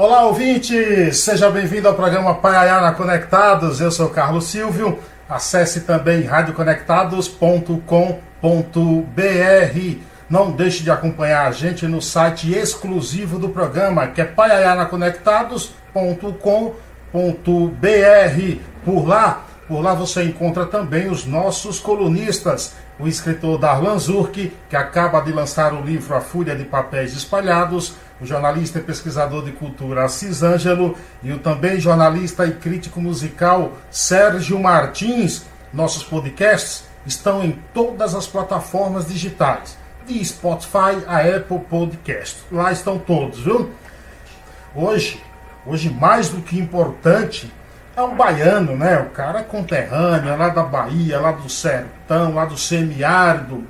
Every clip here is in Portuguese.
Olá, ouvintes! Seja bem-vindo ao programa Paiayana Conectados. Eu sou Carlos Silvio. Acesse também radioconectados.com.br. Não deixe de acompanhar a gente no site exclusivo do programa, que é paiayanaconectados.com.br. Por lá, por lá você encontra também os nossos colunistas, o escritor Darlan Zurk, que acaba de lançar o livro A Fúria de Papéis Espalhados, o jornalista e pesquisador de cultura Assis Ângelo e o também jornalista e crítico musical Sérgio Martins. Nossos podcasts estão em todas as plataformas digitais, de Spotify a Apple Podcast. Lá estão todos, viu? Hoje, hoje mais do que importante, é um baiano, né? O cara é conterrâneo, é lá da Bahia, lá do sertão, lá do semiárido.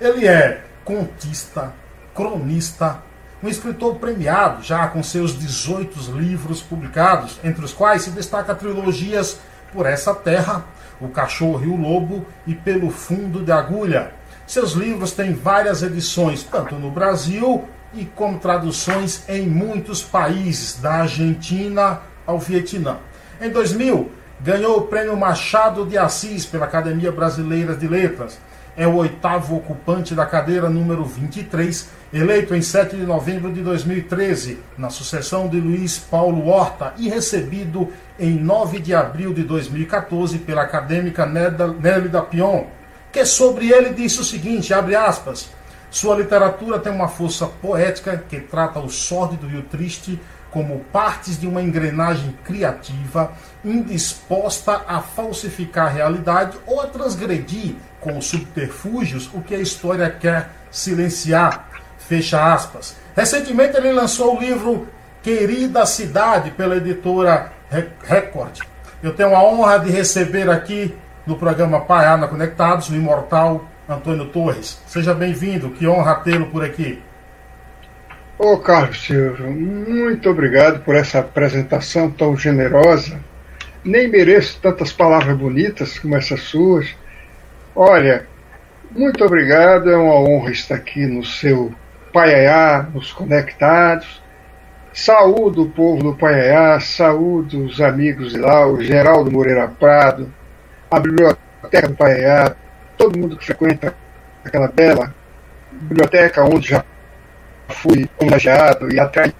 Ele é contista, cronista, um escritor premiado, já com seus 18 livros publicados, entre os quais se destaca trilogias Por Essa Terra, O Cachorro e o Lobo e Pelo Fundo de Agulha. Seus livros têm várias edições, tanto no Brasil e como traduções em muitos países, da Argentina ao Vietnã. Em 2000, ganhou o Prêmio Machado de Assis pela Academia Brasileira de Letras. É o oitavo ocupante da cadeira número 23, eleito em 7 de novembro de 2013, na sucessão de Luiz Paulo Horta, e recebido em 9 de abril de 2014 pela acadêmica Nélida Pion, que sobre ele disse o seguinte, abre aspas, sua literatura tem uma força poética que trata o sórdido e o triste como partes de uma engrenagem criativa indisposta a falsificar a realidade ou a transgredir com subterfúgios o que a história quer silenciar. Fecha aspas. Recentemente ele lançou o livro Querida Cidade pela editora Record. Eu tenho a honra de receber aqui no programa Paiana Conectados o imortal Antônio Torres. Seja bem-vindo, que honra tê-lo por aqui. Ô Carlos Silvio, muito obrigado por essa apresentação tão generosa. Nem mereço tantas palavras bonitas como essas suas. Olha, muito obrigado, é uma honra estar aqui no seu Paiaiá, nos Conectados. Saúdo o povo do Paiaiá, saúdo os amigos de lá, o Geraldo Moreira Prado, a biblioteca do Paiaiá, todo mundo que frequenta aquela bela biblioteca onde já fui homenageado e atraiu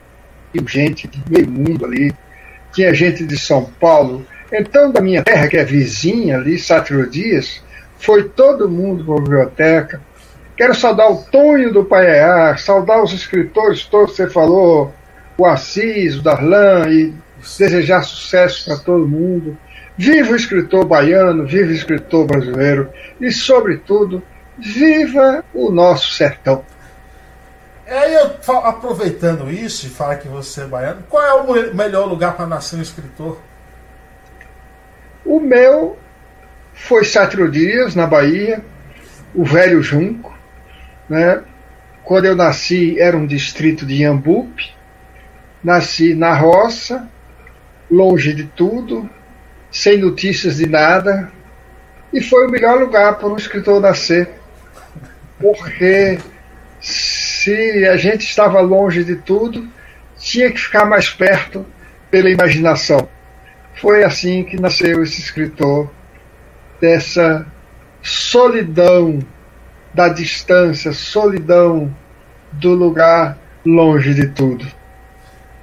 gente de meio mundo ali. Tinha gente de São Paulo. Então, da minha terra, que é vizinha ali, Sátiro Dias, foi todo mundo para a biblioteca. Quero saudar o Tonho do Paiá, saudar os escritores todos que você falou, o Assis, o Darlan, e desejar sucesso para todo mundo. Viva o escritor baiano, viva o escritor brasileiro e, sobretudo, viva o nosso sertão. Aí eu, aproveitando isso e falar que você é baiano, qual é o melhor lugar para nascer um escritor? O meu foi Sátiro Dias, na Bahia, o Velho Junco. Né? Quando eu nasci, era um distrito de Iambupe. Nasci na roça, longe de tudo, sem notícias de nada. E foi o melhor lugar para um escritor nascer. Porque se a gente estava longe de tudo, tinha que ficar mais perto pela imaginação. Foi assim que nasceu esse escritor, dessa solidão da distância, solidão do lugar longe de tudo.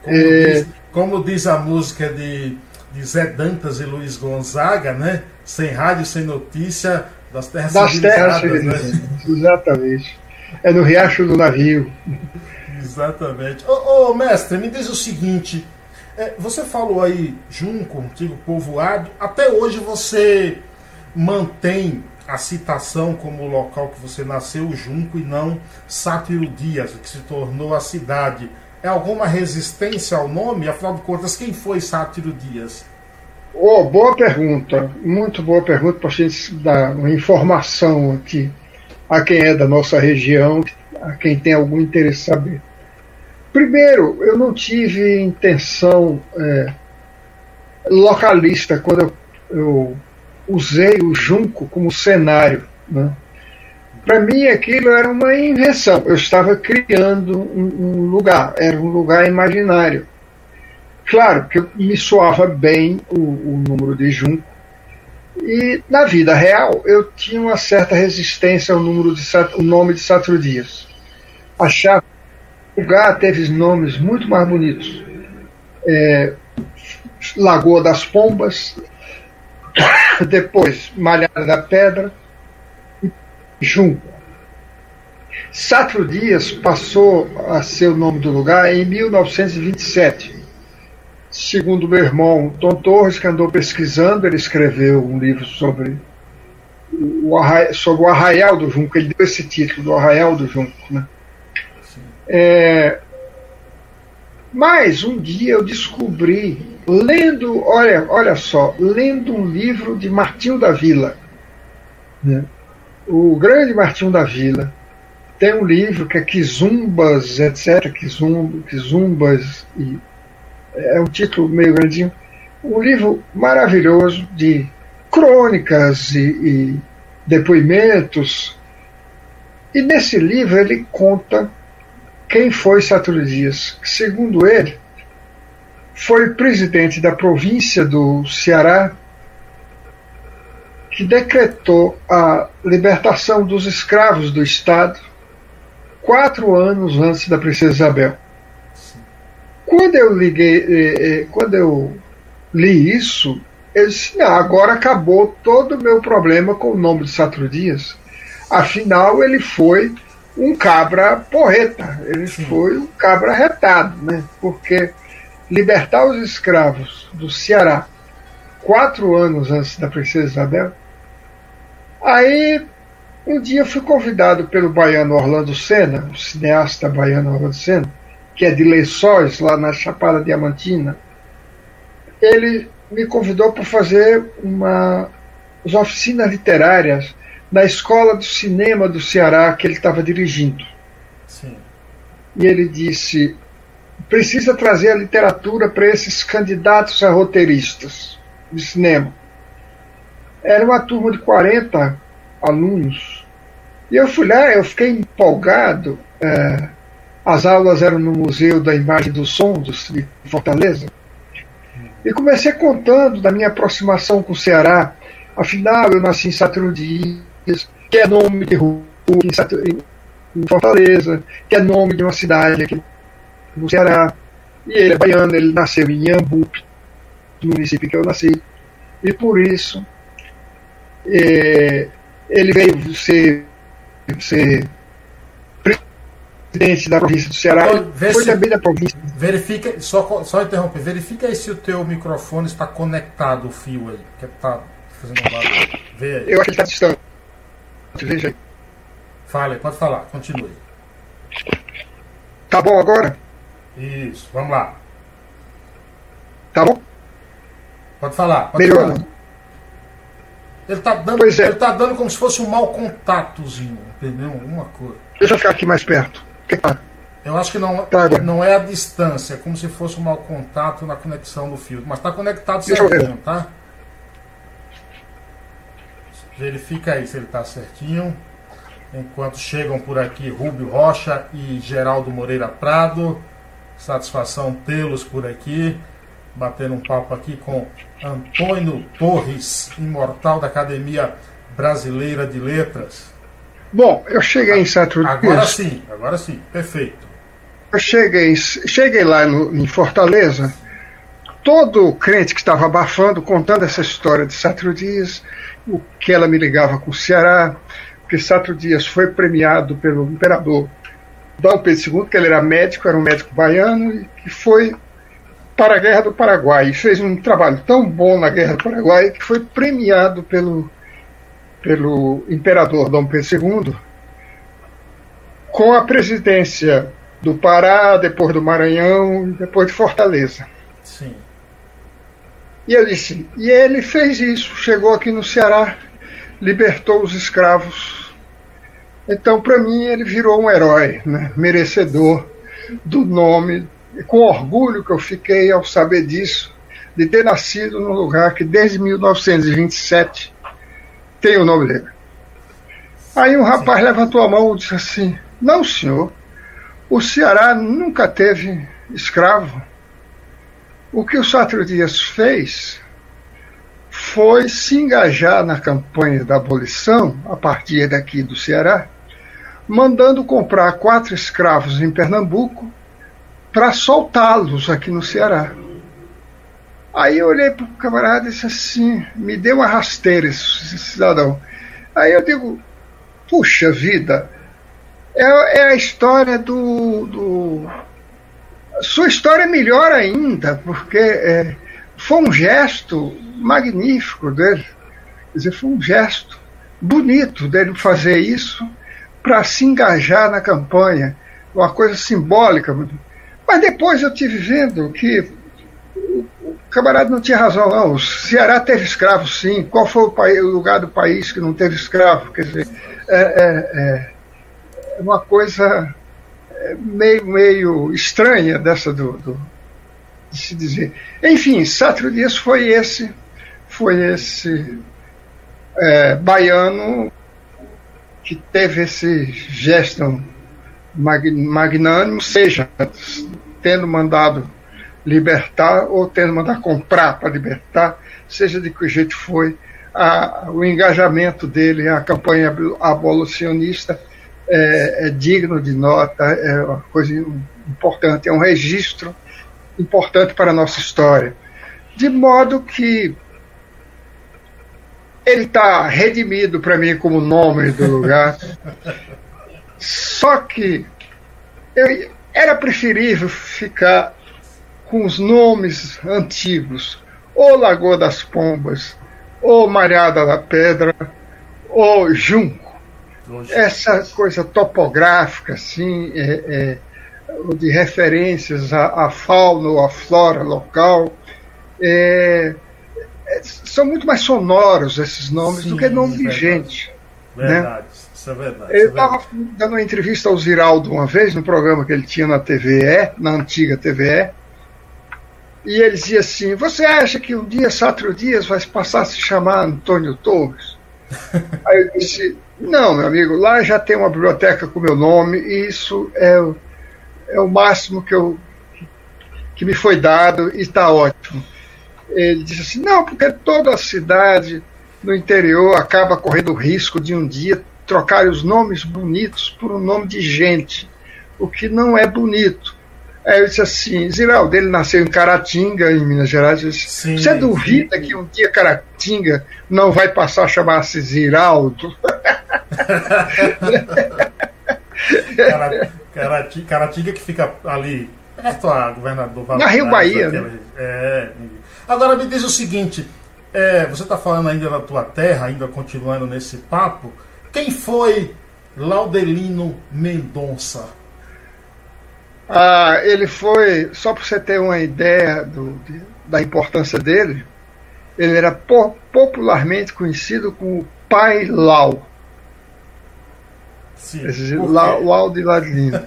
Como, é... diz, como diz, a música de, de Zé Dantas e Luiz Gonzaga, né? Sem rádio, sem notícia, das terras das terras né? Exatamente. É no Riacho do Navio. Exatamente. Ô, mestre, me diz o seguinte. É, você falou aí Junco, antigo povoado. Até hoje você mantém a citação como local que você nasceu, Junco, e não Sátiro Dias, que se tornou a cidade. É alguma resistência ao nome? Afinal de contas, quem foi Sátiro Dias? Oh, boa pergunta, muito boa pergunta para a gente dar uma informação aqui a quem é da nossa região, a quem tem algum interesse em saber. Primeiro, eu não tive intenção é, localista quando eu, eu, usei o Junco como cenário. Né? Para mim, aquilo era uma invenção. Eu estava criando um, um lugar, era um lugar imaginário. Claro que me soava bem o, o número de junco. E na vida real eu tinha uma certa resistência ao número de o nome de Satro Dias. Achava que o lugar teve nomes muito mais bonitos. É, Lagoa das Pombas, depois Malhada da Pedra e Junco. Satro Dias passou a ser o nome do lugar em 1927 Segundo meu irmão Tom Torres, que andou pesquisando, ele escreveu um livro sobre o, arraial, sobre o Arraial do Junco. Ele deu esse título, do Arraial do Junco. Né? É, mas um dia eu descobri, lendo, olha, olha só, lendo um livro de Martinho da Vila, né? o grande Martinho da Vila, tem um livro que é Kizumbas, etc., Kizumbas e é um título meio grandinho, um livro maravilhoso de crônicas e, e depoimentos. E nesse livro ele conta quem foi Saturnino Dias. Segundo ele, foi presidente da província do Ceará que decretou a libertação dos escravos do Estado quatro anos antes da princesa Isabel. Quando eu liguei, eh, eh, quando eu li isso, eu disse, não, agora acabou todo o meu problema com o nome de Satro Dias. Afinal, ele foi um cabra porreta, ele Sim. foi um cabra retado, né? Porque libertar os escravos do Ceará quatro anos antes da princesa Isabel. Aí, um dia fui convidado pelo baiano Orlando Senna, o cineasta baiano Orlando Senna, que é de Lençóis, lá na Chapada Diamantina, ele me convidou para fazer uma, uma oficinas literárias na Escola do Cinema do Ceará que ele estava dirigindo. Sim. E ele disse: precisa trazer a literatura para esses candidatos a roteiristas de cinema. Era uma turma de 40 alunos. E eu fui lá, eu fiquei empolgado. É, as aulas eram no Museu da Imagem do Som de Fortaleza. E comecei contando da minha aproximação com o Ceará. Afinal, eu nasci em Satrudis, que é nome de rua em Fortaleza, que é nome de uma cidade aqui no Ceará. E ele é baiano, ele nasceu em Iambupe, no município que eu nasci. E por isso, é, ele veio ser, ser presidente da província do Ceará, então, foi se, também da província. Verifica, só, só interromper, verifica aí se o teu microfone está conectado, o fio aí, que está fazendo um barulho. Vê aí. Eu acho que ele está distante. Veja aí. Fale, pode falar, continue. Tá bom agora? Isso, vamos lá. Tá bom? Pode falar, pode Melhor. falar. Ele está dando, é. ele tá dando como se fosse um mau contatozinho, entendeu? Alguma coisa. Deixa eu ficar aqui mais perto. Eu acho que não, não é a distância, é como se fosse um mau contato na conexão do fio. Mas está conectado certinho, tá? Verifica aí se ele está certinho. Enquanto chegam por aqui Rubio Rocha e Geraldo Moreira Prado. Satisfação tê-los por aqui. Batendo um papo aqui com Antônio Torres, imortal da Academia Brasileira de Letras. Bom, eu cheguei em Santo Agora sim, agora sim, perfeito. Eu cheguei, cheguei lá no, em Fortaleza, todo crente que estava abafando, contando essa história de Satro Dias, o que ela me ligava com o Ceará, que Satro Dias foi premiado pelo imperador Dom Pedro II, que ele era médico, era um médico baiano, e que foi para a Guerra do Paraguai. E fez um trabalho tão bom na Guerra do Paraguai que foi premiado pelo pelo imperador Dom Pedro II, com a presidência do Pará, depois do Maranhão, depois de Fortaleza. Sim. E eu disse, e ele fez isso, chegou aqui no Ceará, libertou os escravos. Então, para mim, ele virou um herói, né? merecedor do nome, e com orgulho que eu fiquei ao saber disso, de ter nascido num lugar que desde 1927 tem o nome dele. Aí um rapaz Sim. levantou a mão e disse assim: Não, senhor, o Ceará nunca teve escravo. o que o Sátiro Dias fez foi se engajar na campanha da abolição, a partir daqui do Ceará, mandando comprar quatro escravos em Pernambuco para soltá-los aqui no Ceará. Aí eu olhei para o camarada e disse assim: me deu uma rasteira esse cidadão. Aí eu digo: puxa vida, é, é a história do, do. Sua história é melhor ainda, porque é, foi um gesto magnífico dele. Quer dizer, foi um gesto bonito dele fazer isso para se engajar na campanha, uma coisa simbólica. Mas depois eu tive vendo que camarada não tinha razão, não. O Ceará teve escravo, sim. Qual foi o, país, o lugar do país que não teve escravo? Quer dizer, é, é, é uma coisa é, meio, meio estranha dessa do, do, de se dizer. Enfim, Sátiro Dias foi esse, foi esse é, baiano que teve esse gesto magnânimo, seja tendo mandado libertar ou tendo mandado comprar para libertar, seja de que jeito foi, a, o engajamento dele, a campanha abolicionista é, é digno de nota, é uma coisa importante, é um registro importante para a nossa história. De modo que ele está redimido para mim como nome do lugar. Só que eu, era preferível ficar com os nomes antigos, ou Lagoa das Pombas, ou Mariada da Pedra, ou Junco. Essa coisa topográfica, assim, é, é, de referências à, à fauna ou à flora local, é, é, são muito mais sonoros esses nomes Sim, do que nome de gente. Né? Verdade, né? isso é verdade. Eu estava é dando uma entrevista ao Ziraldo uma vez, no programa que ele tinha na TVE, na antiga TVE, e ele dizia assim: Você acha que um dia Sátrio Dias vai passar a se chamar Antônio Torres? Aí eu disse: Não, meu amigo, lá já tem uma biblioteca com meu nome, e isso é, é o máximo que, eu, que me foi dado e está ótimo ele disse assim: não, porque toda a cidade no interior acaba correndo o risco de um dia trocar os nomes bonitos por um nome de gente, o que não é bonito. Aí eu disse assim: Ziraldo, ele nasceu em Caratinga, em Minas Gerais. Disse, sim, Você duvida sim. que um dia Caratinga não vai passar a chamar-se Ziraldo? Caratinga, Caratinga que fica ali perto a governador Na Rio Bahia. Né? É, Agora me diz o seguinte: é, você está falando ainda da tua terra, ainda continuando nesse papo. Quem foi Laudelino Mendonça? Ah, ele foi, só para você ter uma ideia do, de, da importância dele, ele era po popularmente conhecido como Pai Lau. Sim, Lau, Lau de Ladino.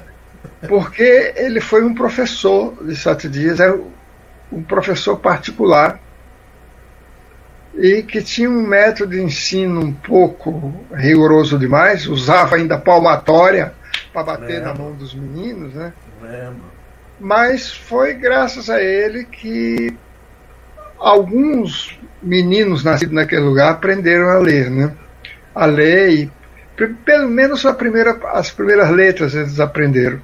Porque ele foi um professor de sete dias, era um professor particular e que tinha um método de ensino um pouco rigoroso demais, usava ainda palmatória para bater Lembro. na mão dos meninos, né? Lembro. Mas foi graças a ele que alguns meninos nascidos naquele lugar aprenderam a ler, né? A ler e pelo menos a primeira, as primeiras letras eles aprenderam.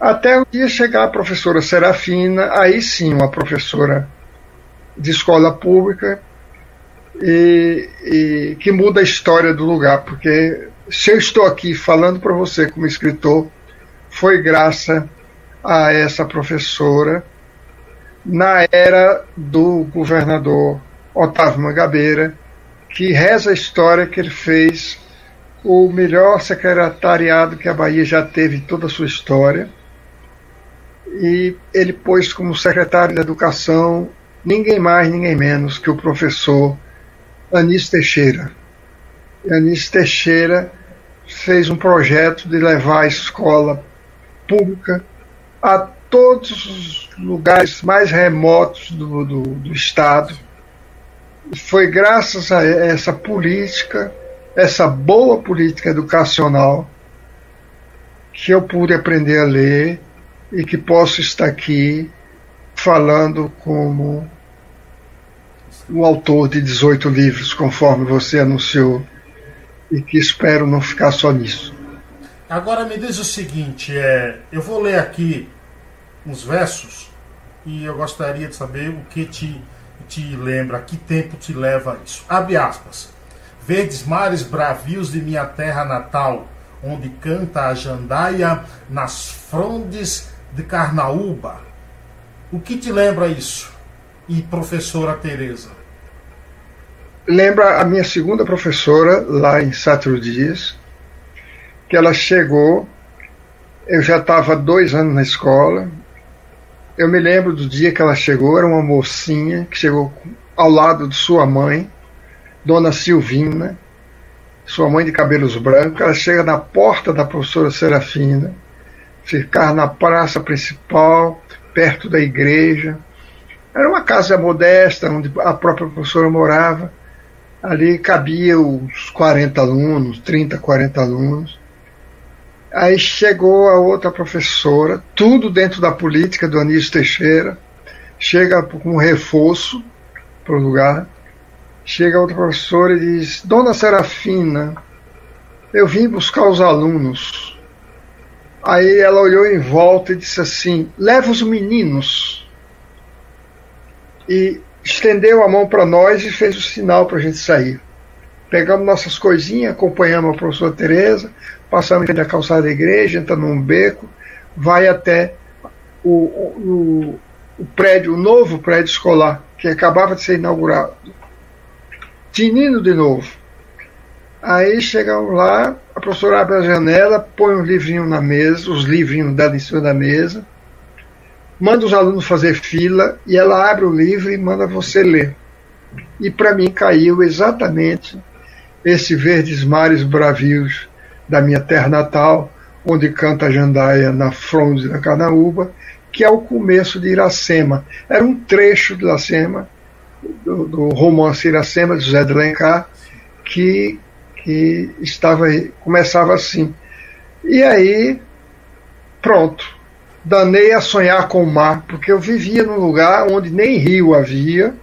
Até o dia chegar a professora Serafina, aí sim, uma professora de escola pública, e, e que muda a história do lugar, porque se eu estou aqui falando para você como escritor, foi graças a essa professora na era do governador Otávio Mangabeira, que reza a história que ele fez o melhor secretariado que a Bahia já teve em toda a sua história e ele pôs como secretário de Educação ninguém mais, ninguém menos que o professor Anísio Teixeira. Anísio Teixeira fez um projeto de levar a escola pública a todos os lugares mais remotos do, do, do Estado. Foi graças a essa política, essa boa política educacional, que eu pude aprender a ler e que posso estar aqui falando como um autor de 18 livros, conforme você anunciou, e que espero não ficar só nisso. Agora me diz o seguinte, é, eu vou ler aqui uns versos e eu gostaria de saber o que te, te lembra, que tempo te leva isso. Abre aspas. Verdes mares bravios de minha terra natal, onde canta a jandaia nas frondes de Carnaúba. O que te lembra isso? E professora Teresa? Lembra a minha segunda professora lá em Satro Dias, que ela chegou, eu já estava dois anos na escola, eu me lembro do dia que ela chegou, era uma mocinha que chegou ao lado de sua mãe, Dona Silvina, sua mãe de cabelos brancos. Ela chega na porta da professora Serafina, ficar na praça principal, perto da igreja. Era uma casa modesta, onde a própria professora morava. Ali cabia uns 40 alunos, 30, 40 alunos. Aí chegou a outra professora, tudo dentro da política do Anísio Teixeira, chega com um reforço para o lugar, chega outra professora e diz, Dona Serafina, eu vim buscar os alunos. Aí ela olhou em volta e disse assim, leva os meninos. E estendeu a mão para nós e fez o sinal para a gente sair. Pegamos nossas coisinhas, acompanhamos a professora Tereza, passamos da calçada da igreja, entra num beco, vai até o, o, o prédio, o novo prédio escolar, que acabava de ser inaugurado. Tinindo de novo. Aí chegamos lá, a professora abre a janela, põe um livrinho na mesa, os livrinhos dela em cima da mesa, manda os alunos fazer fila e ela abre o livro e manda você ler. E para mim caiu exatamente esse Verdes Mares Bravios da minha terra natal, onde canta a jandaia na fronde da Canaúba, que é o começo de Iracema. Era um trecho de Iracema, do, do romance Iracema, de José de Alencar, que, que estava, começava assim. E aí, pronto, danei a sonhar com o mar, porque eu vivia num lugar onde nem rio havia,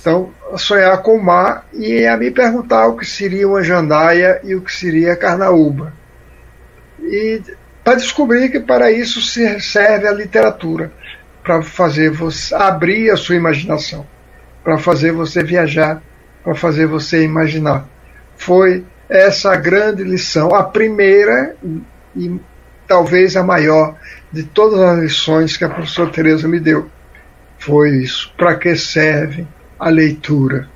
então, a sonhar com o mar e a me perguntar o que seria uma jandaia e o que seria carnaúba. E para descobrir que para isso serve a literatura, para fazer você abrir a sua imaginação, para fazer você viajar, para fazer você imaginar. Foi essa a grande lição, a primeira e talvez a maior de todas as lições que a professora Teresa me deu. Foi isso. Para que serve a leitura.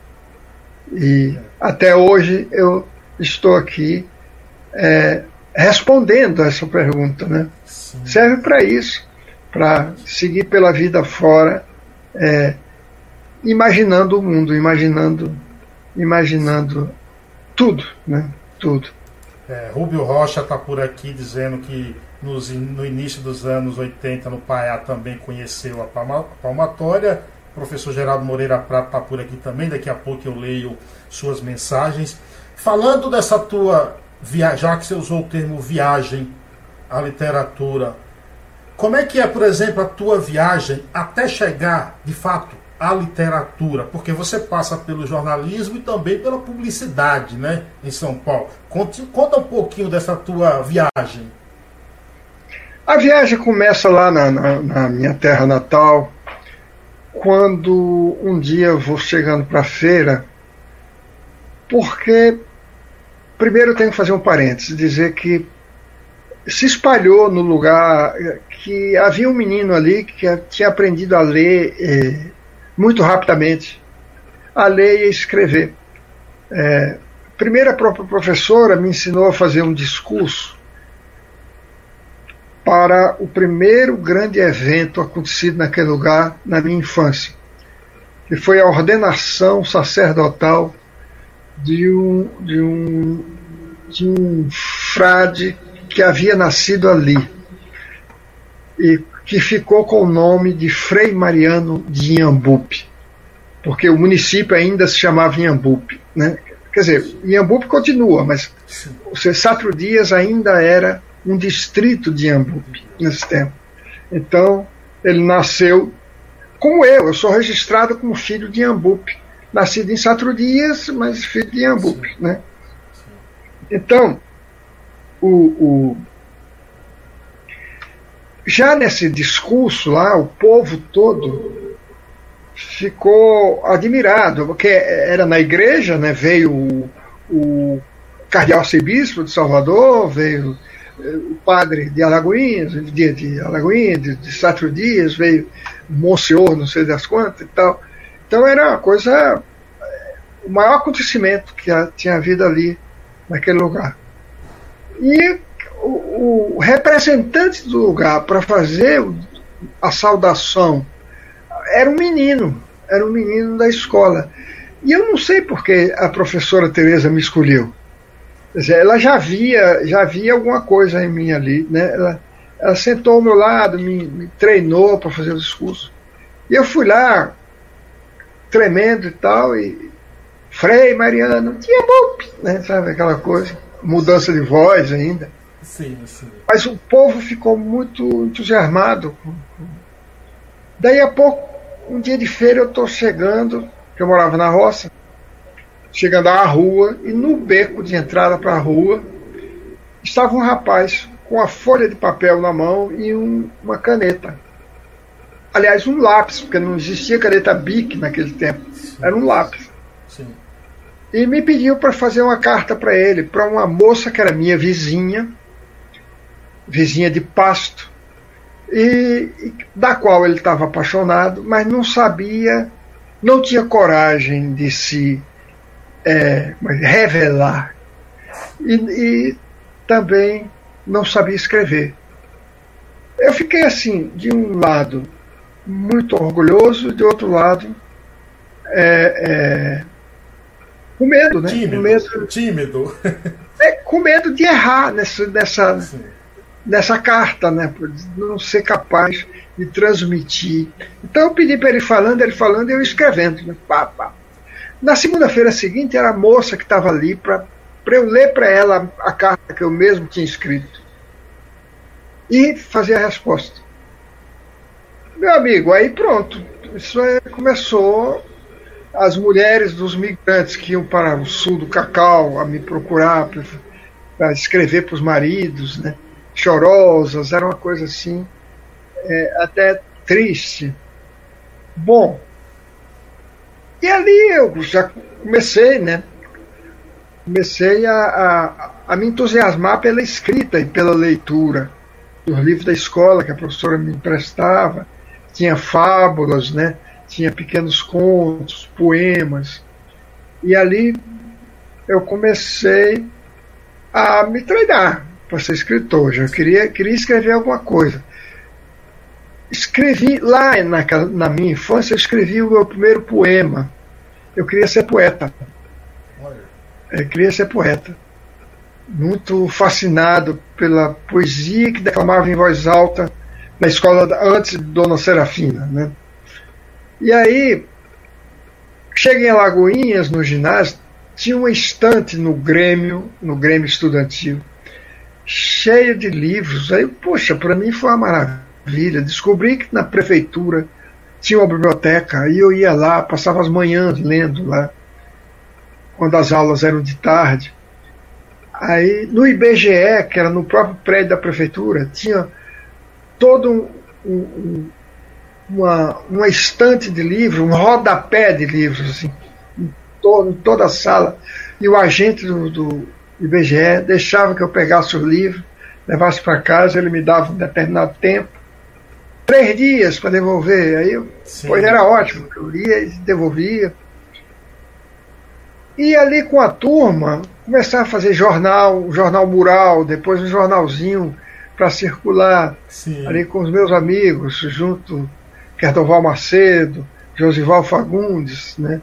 E até hoje eu estou aqui é, respondendo a essa pergunta. Né? Serve para isso, para seguir pela vida fora, é, imaginando o mundo, imaginando, imaginando tudo, né? tudo. É, Rubio Rocha está por aqui dizendo que nos, no início dos anos 80 no Paiá também conheceu a palmatória o professor Geraldo Moreira Prata está por aqui também, daqui a pouco eu leio suas mensagens. Falando dessa tua já que você usou o termo viagem à literatura, como é que é, por exemplo, a tua viagem até chegar, de fato, à literatura? Porque você passa pelo jornalismo e também pela publicidade, né, em São Paulo. Conta, conta um pouquinho dessa tua viagem. A viagem começa lá na, na, na minha terra natal, quando um dia eu vou chegando para a feira, porque primeiro eu tenho que fazer um parênteses, dizer que se espalhou no lugar que havia um menino ali que tinha aprendido a ler eh, muito rapidamente, a ler e escrever. É, primeiro a própria professora me ensinou a fazer um discurso para o primeiro grande evento acontecido naquele lugar na minha infância, que foi a ordenação sacerdotal de um, de um, de um frade que havia nascido ali e que ficou com o nome de Frei Mariano de Inhambupe, porque o município ainda se chamava Inhambupe. Né? Quer dizer, Inhambupe continua, mas o Cessatro Dias ainda era um distrito de Iambupe nesse tempo. Então, ele nasceu como eu, eu sou registrado como filho de Iambupe, nascido em Satro Dias, mas filho de Iambupe, né? Então, o, o, já nesse discurso lá, o povo todo ficou admirado, porque era na igreja, né? Veio o, o cardeal arcebispo de Salvador, veio o padre de Alagoinhas, de, de Alagoinhas, de, de Satro Dias, veio Monsenhor, não sei das quantas e tal. Então era uma coisa, eh, o maior acontecimento que tinha havido ali, naquele lugar. E o, o representante do lugar para fazer a saudação era um menino, era um menino da escola. E eu não sei porque a professora Teresa me escolheu. Ela já via, já via alguma coisa em mim ali, né? Ela, ela sentou ao meu lado, me, me treinou para fazer o discurso. E eu fui lá, tremendo e tal, e Frei, Mariano, tinha bom, né? Sabe aquela coisa, mudança de voz ainda. Sim, sim. Mas o povo ficou muito entusiasmado. Daí a pouco, um dia de feira, eu estou chegando, que eu morava na roça, chegando à rua, e no beco de entrada para a rua estava um rapaz com a folha de papel na mão e um, uma caneta. Aliás, um lápis, porque não existia caneta BIC naquele tempo. Sim. Era um lápis. Sim. E me pediu para fazer uma carta para ele, para uma moça que era minha vizinha, vizinha de pasto, e, e da qual ele estava apaixonado, mas não sabia, não tinha coragem de se é, revelar. E, e também não sabia escrever. Eu fiquei assim, de um lado muito orgulhoso, de outro lado é, é, com medo, né? Tímido. Com medo, tímido. É, com medo de errar nessa, nessa, nessa carta, né? Por não ser capaz de transmitir. Então eu pedi para ele falando, ele falando e eu escrevendo. Né? Pá, pá. Na segunda-feira seguinte era a moça que estava ali para eu ler para ela a carta que eu mesmo tinha escrito e fazer a resposta. Meu amigo, aí pronto. Isso aí começou as mulheres dos migrantes que iam para o sul do Cacau a me procurar para escrever para os maridos, né? chorosas, era uma coisa assim, é, até triste. Bom, e ali eu já comecei, né? Comecei a, a, a me entusiasmar pela escrita e pela leitura dos livros da escola que a professora me emprestava. Tinha fábulas, né? tinha pequenos contos, poemas. E ali eu comecei a me treinar para ser escritor. Já queria, queria escrever alguma coisa. Escrevi lá na, na minha infância, eu escrevi o meu primeiro poema. Eu queria ser poeta. Eu queria ser poeta. Muito fascinado pela poesia que declamava em voz alta na escola antes de Dona Serafina. Né? E aí, cheguei em Lagoinhas, no ginásio, tinha uma estante no Grêmio, no Grêmio Estudantil, cheio de livros. Aí, poxa, para mim foi uma maravilha. Descobri que na prefeitura tinha uma biblioteca, aí eu ia lá, passava as manhãs lendo lá, quando as aulas eram de tarde. Aí no IBGE, que era no próprio prédio da prefeitura, tinha todo um, um, uma, uma estante de livros, um rodapé de livros, assim, em, em toda a sala. E o agente do, do IBGE deixava que eu pegasse o livro, levasse para casa, ele me dava um determinado tempo. Três dias para devolver. Aí eu, pois era ótimo, eu lia e devolvia. E ali com a turma, começar a fazer jornal, jornal mural, depois um jornalzinho para circular Sim. ali com os meus amigos, junto Querdoval Macedo, Josival Fagundes, né?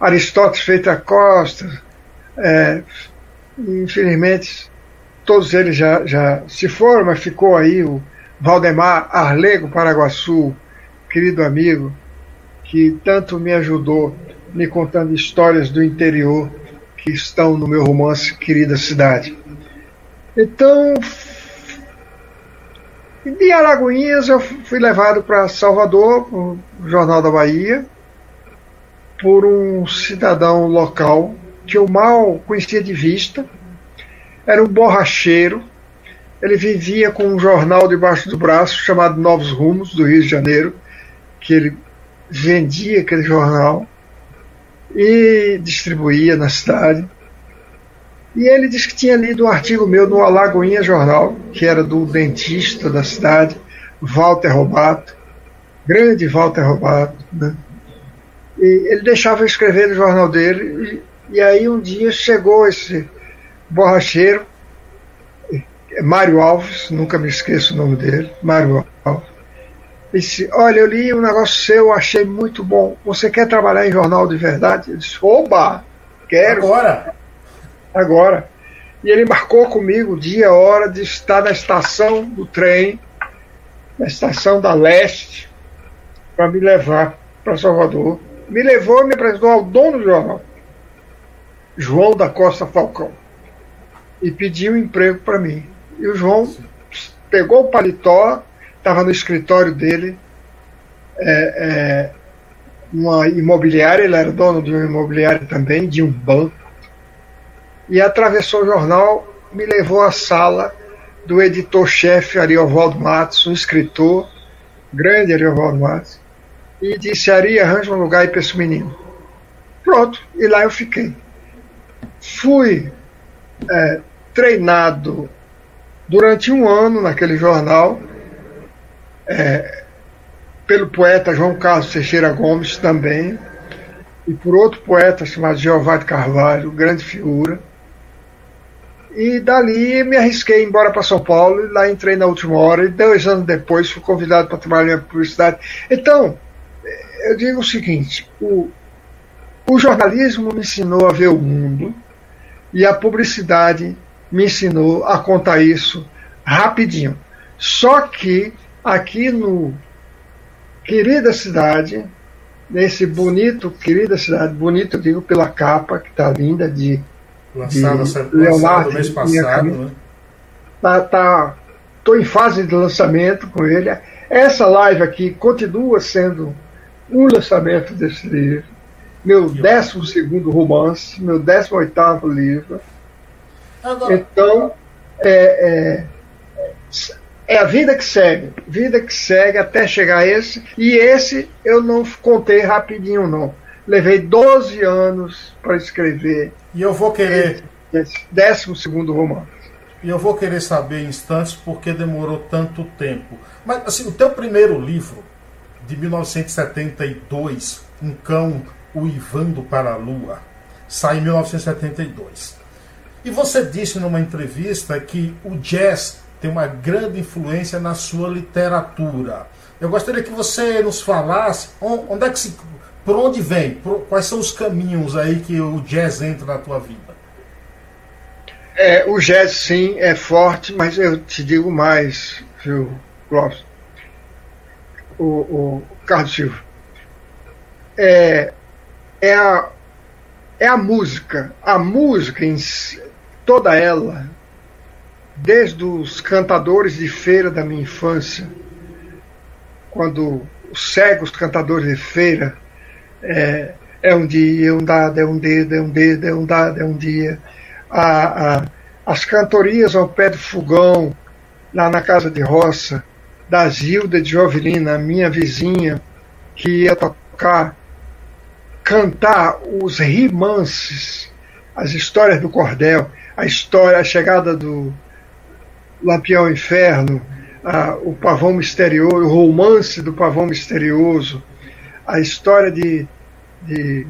Aristóteles Feita Costa, é, infelizmente todos eles já, já se foram, mas ficou aí o Valdemar Arlego Paraguaçu, querido amigo, que tanto me ajudou me contando histórias do interior que estão no meu romance Querida Cidade. Então, de Alagoinhas eu fui levado para Salvador, o Jornal da Bahia, por um cidadão local que eu mal conhecia de vista. Era um borracheiro. Ele vivia com um jornal debaixo do braço chamado Novos Rumos, do Rio de Janeiro, que ele vendia aquele jornal e distribuía na cidade. E ele disse que tinha lido um artigo meu no Alagoinha Jornal, que era do dentista da cidade, Walter Robato, grande Walter Robato. Né? E ele deixava eu escrever no jornal dele, e, e aí um dia chegou esse borracheiro, Mário Alves, nunca me esqueço o nome dele, Mário Alves. Disse: Olha, eu li um negócio seu, achei muito bom. Você quer trabalhar em jornal de verdade? Eu disse: Oba, quero. Agora? Agora. E ele marcou comigo dia, hora de estar na estação do trem, na estação da Leste, para me levar para Salvador. Me levou e me apresentou ao dono do jornal, João da Costa Falcão, e pediu um emprego para mim. E o João pegou o paletó, estava no escritório dele, é, é, uma imobiliária, ele era dono de uma imobiliária também, de um banco, e atravessou o jornal, me levou à sala do editor-chefe Ariovaldo Matos, um escritor, grande Ariovaldo Matos, e disse: Ari, arranja um lugar aí para esse menino. Pronto, e lá eu fiquei. Fui é, treinado durante um ano naquele jornal é, pelo poeta João Carlos Teixeira Gomes também, e por outro poeta chamado Jeová de Carvalho, grande figura. E dali me arrisquei embora para São Paulo, e lá entrei na última hora, e dois anos depois fui convidado para trabalhar na publicidade. Então, eu digo o seguinte: o, o jornalismo me ensinou a ver o mundo, e a publicidade me ensinou a contar isso rapidinho. Só que aqui no Querida Cidade, nesse bonito, querida cidade, bonito eu digo pela capa, que está linda, de, de Leonardo, mês passado, né? Tá, tá, tô em fase de lançamento com ele. Essa live aqui continua sendo um lançamento desse livro. Meu 12 segundo romance, meu 18 livro. Agora... Então, é, é, é a vida que segue, vida que segue até chegar a esse. E esse eu não contei rapidinho, não. Levei 12 anos para escrever. E eu vou querer. Esse 12 segundo romance. E eu vou querer saber em instantes porque demorou tanto tempo. Mas assim, o teu primeiro livro, de 1972, Um Cão Uivando para a Lua, sai em 1972. E você disse numa entrevista que o jazz tem uma grande influência na sua literatura. Eu gostaria que você nos falasse onde é que se, por onde vem, quais são os caminhos aí que o jazz entra na tua vida. É, o jazz sim é forte, mas eu te digo mais, viu, Clóvis? O, o Carlos Silva. É, é, a, é a música. A música em si, toda ela, desde os cantadores de feira da minha infância, quando os cegos cantadores de feira é, é um dia, é um dado, é um dedo, é um dedo, é um dado, é um dia. A, a, as cantorias ao pé do fogão, lá na casa de roça, da Zilda de Jovelina, minha vizinha, que ia tocar, cantar os rimances, as histórias do cordel, a história, a chegada do, Lampião Inferno, a, o Pavão Misterioso, o romance do Pavão Misterioso, a história de, de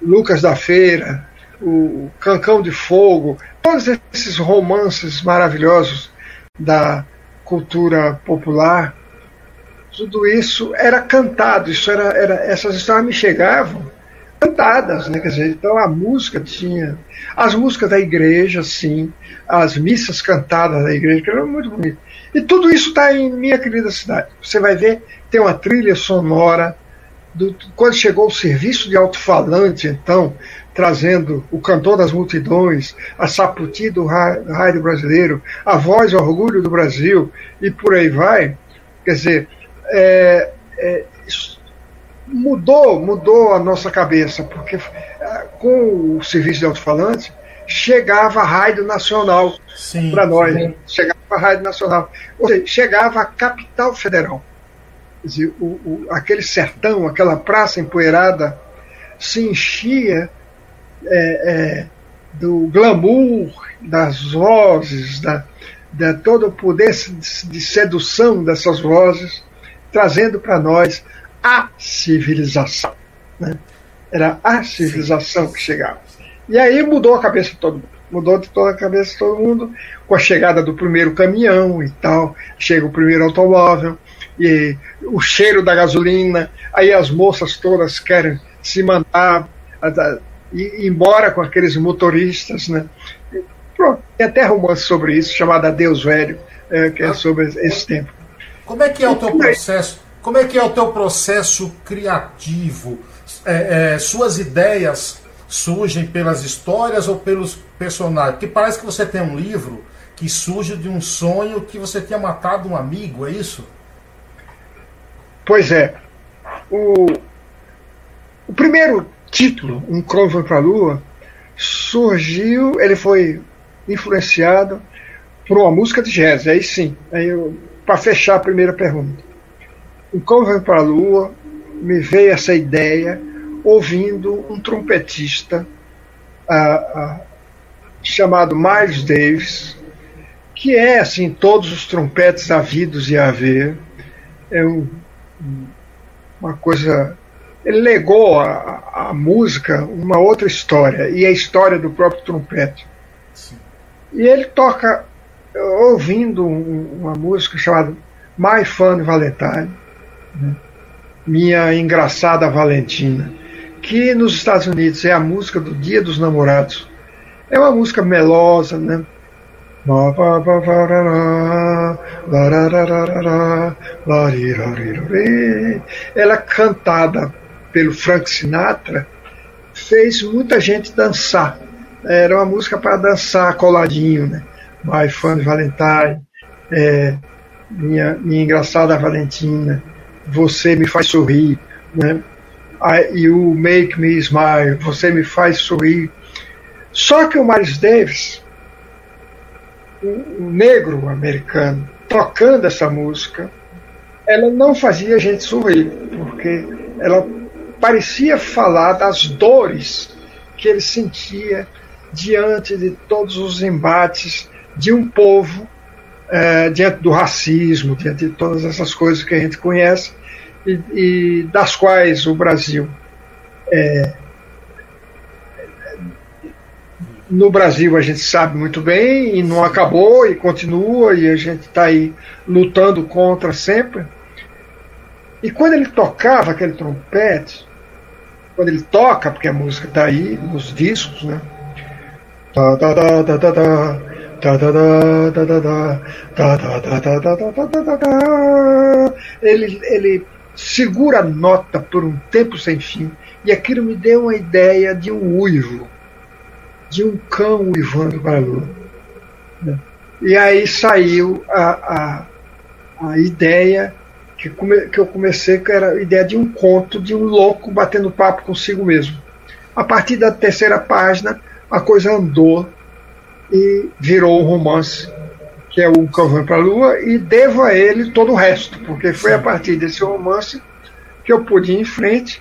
Lucas da Feira, o Cancão de Fogo, todos esses romances maravilhosos da cultura popular, tudo isso era cantado, isso era, era essas histórias me chegavam cantadas, né? Quer dizer, então a música tinha. As músicas da igreja, sim, as missas cantadas da igreja, que eram muito bonitas. E tudo isso está em Minha Querida Cidade. Você vai ver, tem uma trilha sonora do, quando chegou o serviço de alto-falante, então, trazendo o cantor das multidões, a saputi do rádio brasileiro, a voz e orgulho do Brasil, e por aí vai, quer dizer, é, é, mudou, mudou a nossa cabeça, porque é, com o serviço de alto-falante chegava a rádio nacional para nós, sim. chegava a rádio nacional, ou seja, chegava a capital federal. Quer dizer, o, o, aquele sertão, aquela praça empoeirada se enchia é, é, do glamour das vozes, da, da todo o poder de sedução dessas vozes, trazendo para nós a civilização. Né? Era a civilização que chegava. E aí mudou a cabeça de todo mundo. Mudou de toda a cabeça de todo mundo com a chegada do primeiro caminhão e tal. Chega o primeiro automóvel e o cheiro da gasolina. Aí as moças todas querem se mandar e embora com aqueles motoristas, né? Pronto, tem até romance sobre isso, chamado Adeus Velho, é, que é ah. sobre esse tempo. Como é que é o teu processo? Como é que é o teu processo criativo? É, é, suas ideias surgem pelas histórias ou pelos personagens? Porque parece que você tem um livro que surge de um sonho que você tinha matado um amigo, é isso? Pois é. O, o primeiro título, Um Crovo para a Lua, surgiu, ele foi influenciado por uma música de jazz. Aí sim, aí para fechar a primeira pergunta. Um Crovo para a Lua me veio essa ideia ouvindo um trompetista chamado Miles Davis, que é assim todos os trompetes havidos e a ver. É um, uma coisa ele legou à, música uma outra história, e a história do próprio trompete. Sim. E ele toca, ouvindo uma música chamada My Fun Valentine, né? Minha Engraçada Valentina, que nos Estados Unidos é a música do Dia dos Namorados. É uma música melosa, né? Ela cantada pelo Frank Sinatra, fez muita gente dançar. Era uma música para dançar coladinho, né? My Fun Valentine, é, minha, minha engraçada Valentina, Você me faz sorrir, né? I, you make me smile, Você me faz sorrir. Só que o Miles Davis, um negro americano, tocando essa música, ela não fazia a gente sorrir, porque ela parecia falar das dores que ele sentia diante de todos os embates de um povo, é, diante do racismo, diante de todas essas coisas que a gente conhece e, e das quais o Brasil. É, no Brasil a gente sabe muito bem e não acabou e continua e a gente está aí lutando contra sempre. E quando ele tocava aquele trompete, quando ele toca, porque a música está aí nos discos, né? Ele, ele segura a nota por um tempo sem fim e aquilo me deu uma ideia de um uivo, de um cão uivando para a lua. E aí saiu a, a, a ideia que, come, que eu comecei, que era a ideia de um conto de um louco batendo papo consigo mesmo. A partir da terceira página, a coisa andou e virou um romance, que é o Cavão para a Lua, e devo a ele todo o resto, porque foi a partir desse romance que eu pude ir em frente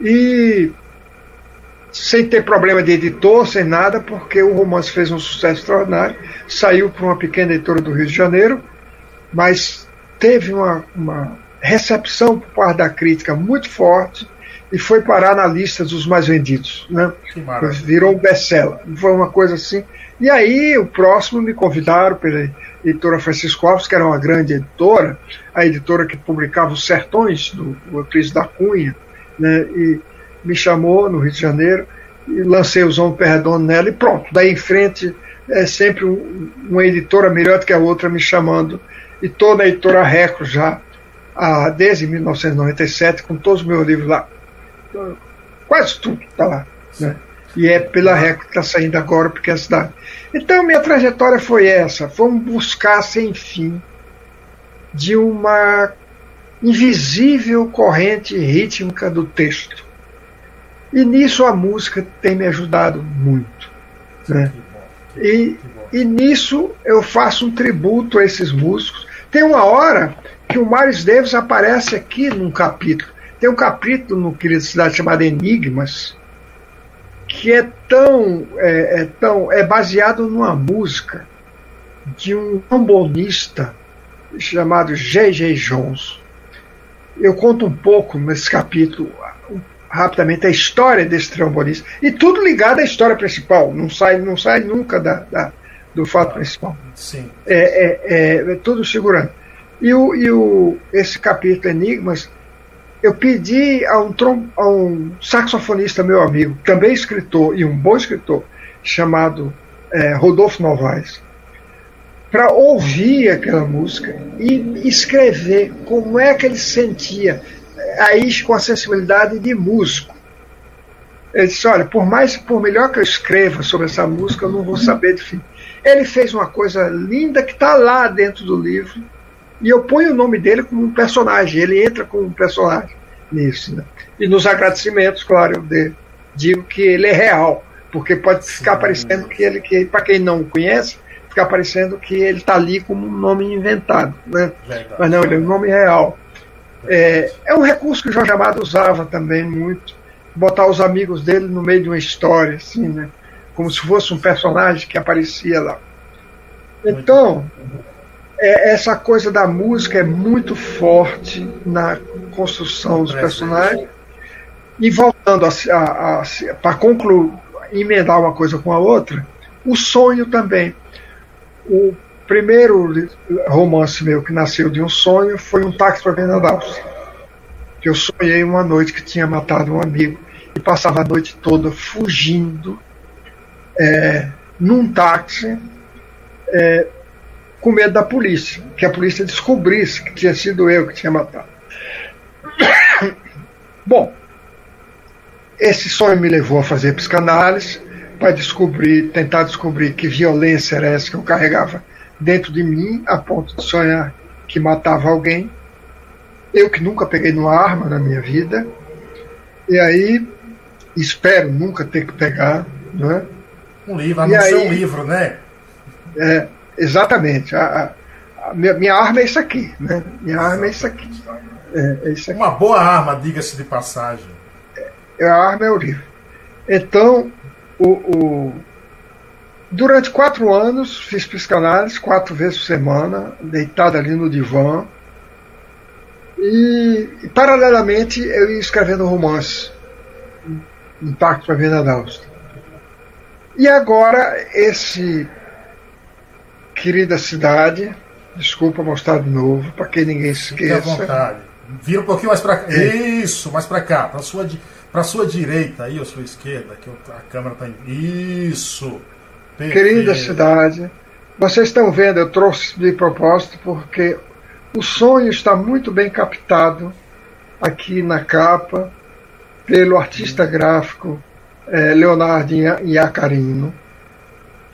e sem ter problema de editor, sem nada, porque o romance fez um sucesso extraordinário, saiu para uma pequena editora do Rio de Janeiro, mas teve uma, uma recepção por parte da crítica muito forte e foi parar na lista dos mais vendidos. Né? Virou um best-seller. Foi uma coisa assim. E aí, o próximo me convidaram pela editora Francisco Alves, que era uma grande editora, a editora que publicava Os Sertões, do Euclides da Cunha, né? e me chamou no Rio de Janeiro, e lancei o Zão Perdono nela, e pronto. Daí em frente, é sempre um, uma editora melhor do que a outra me chamando e toda a editora Record já a, desde 1997, com todos os meus livros lá. Quase tudo está lá. Né? E é pela Record que está saindo agora, porque é a cidade. Então, minha trajetória foi essa: um buscar sem fim de uma invisível corrente rítmica do texto. E nisso a música tem me ajudado muito. Né? E, e nisso eu faço um tributo a esses músicos. Tem uma hora que o Miles Davis aparece aqui num capítulo. Tem um capítulo no Querida Cidade chamado Enigmas, que é tão, é, é, tão é baseado numa música de um trombonista chamado J.J. Jones. Eu conto um pouco nesse capítulo rapidamente a história desse trombonista e tudo ligado à história principal. Não sai, não sai nunca da, da do fato principal. Sim. É, é, é, é tudo segurando. E, o, e o, esse capítulo Enigmas, eu pedi a um, trom, a um saxofonista meu amigo, também escritor e um bom escritor, chamado é, Rodolfo Novaes, para ouvir aquela música e escrever como é que ele sentia, aí com a sensibilidade de músico. Ele disse: Olha, por mais, por melhor que eu escreva sobre essa música, eu não vou saber. Ele fez uma coisa linda que está lá dentro do livro, e eu ponho o nome dele como um personagem, ele entra como um personagem nisso. Né? E nos agradecimentos, claro, eu de, digo que ele é real, porque pode ficar parecendo que ele, que, para quem não o conhece, ficar parecendo que ele está ali como um nome inventado. Né? Mas não, ele é um nome real. É, é um recurso que o Jorge Amado usava também muito, botar os amigos dele no meio de uma história, assim, né? como se fosse um personagem que aparecia lá. Então, é, essa coisa da música é muito forte na construção dos personagens. E voltando a, para concluir, emendar uma coisa com a outra, o sonho também. O primeiro romance meu que nasceu de um sonho foi um táxi para Venadaus. Que eu sonhei uma noite que tinha matado um amigo e passava a noite toda fugindo é, num táxi é, com medo da polícia, que a polícia descobrisse que tinha sido eu que tinha matado. Bom, esse sonho me levou a fazer psicanálise para descobrir, tentar descobrir que violência era essa que eu carregava dentro de mim, a ponto de sonhar que matava alguém. Eu que nunca peguei numa arma na minha vida, e aí espero nunca ter que pegar, não é? Um livro, a não ser um livro, né? É, Exatamente. A, a, a minha, minha, arma é isso aqui. Né? Minha arma é isso aqui. É, é isso aqui. Uma boa arma, diga-se de passagem. É, a arma é o livro. Então, o, o, durante quatro anos, fiz psicanálise quatro vezes por semana, deitado ali no divã. E, e paralelamente, eu ia escrevendo romance. Impacto para a Vida da Áustria. E agora, esse querida cidade, desculpa mostrar de novo, para que ninguém esqueça. Fique à vontade. Vira um pouquinho mais para cá. É. Isso, mais para cá, para sua para sua direita aí ou sua esquerda, que a câmera está Isso. Perfeito. Querida cidade, vocês estão vendo, eu trouxe de propósito porque o sonho está muito bem captado aqui na capa pelo artista gráfico eh, Leonardo Iacarino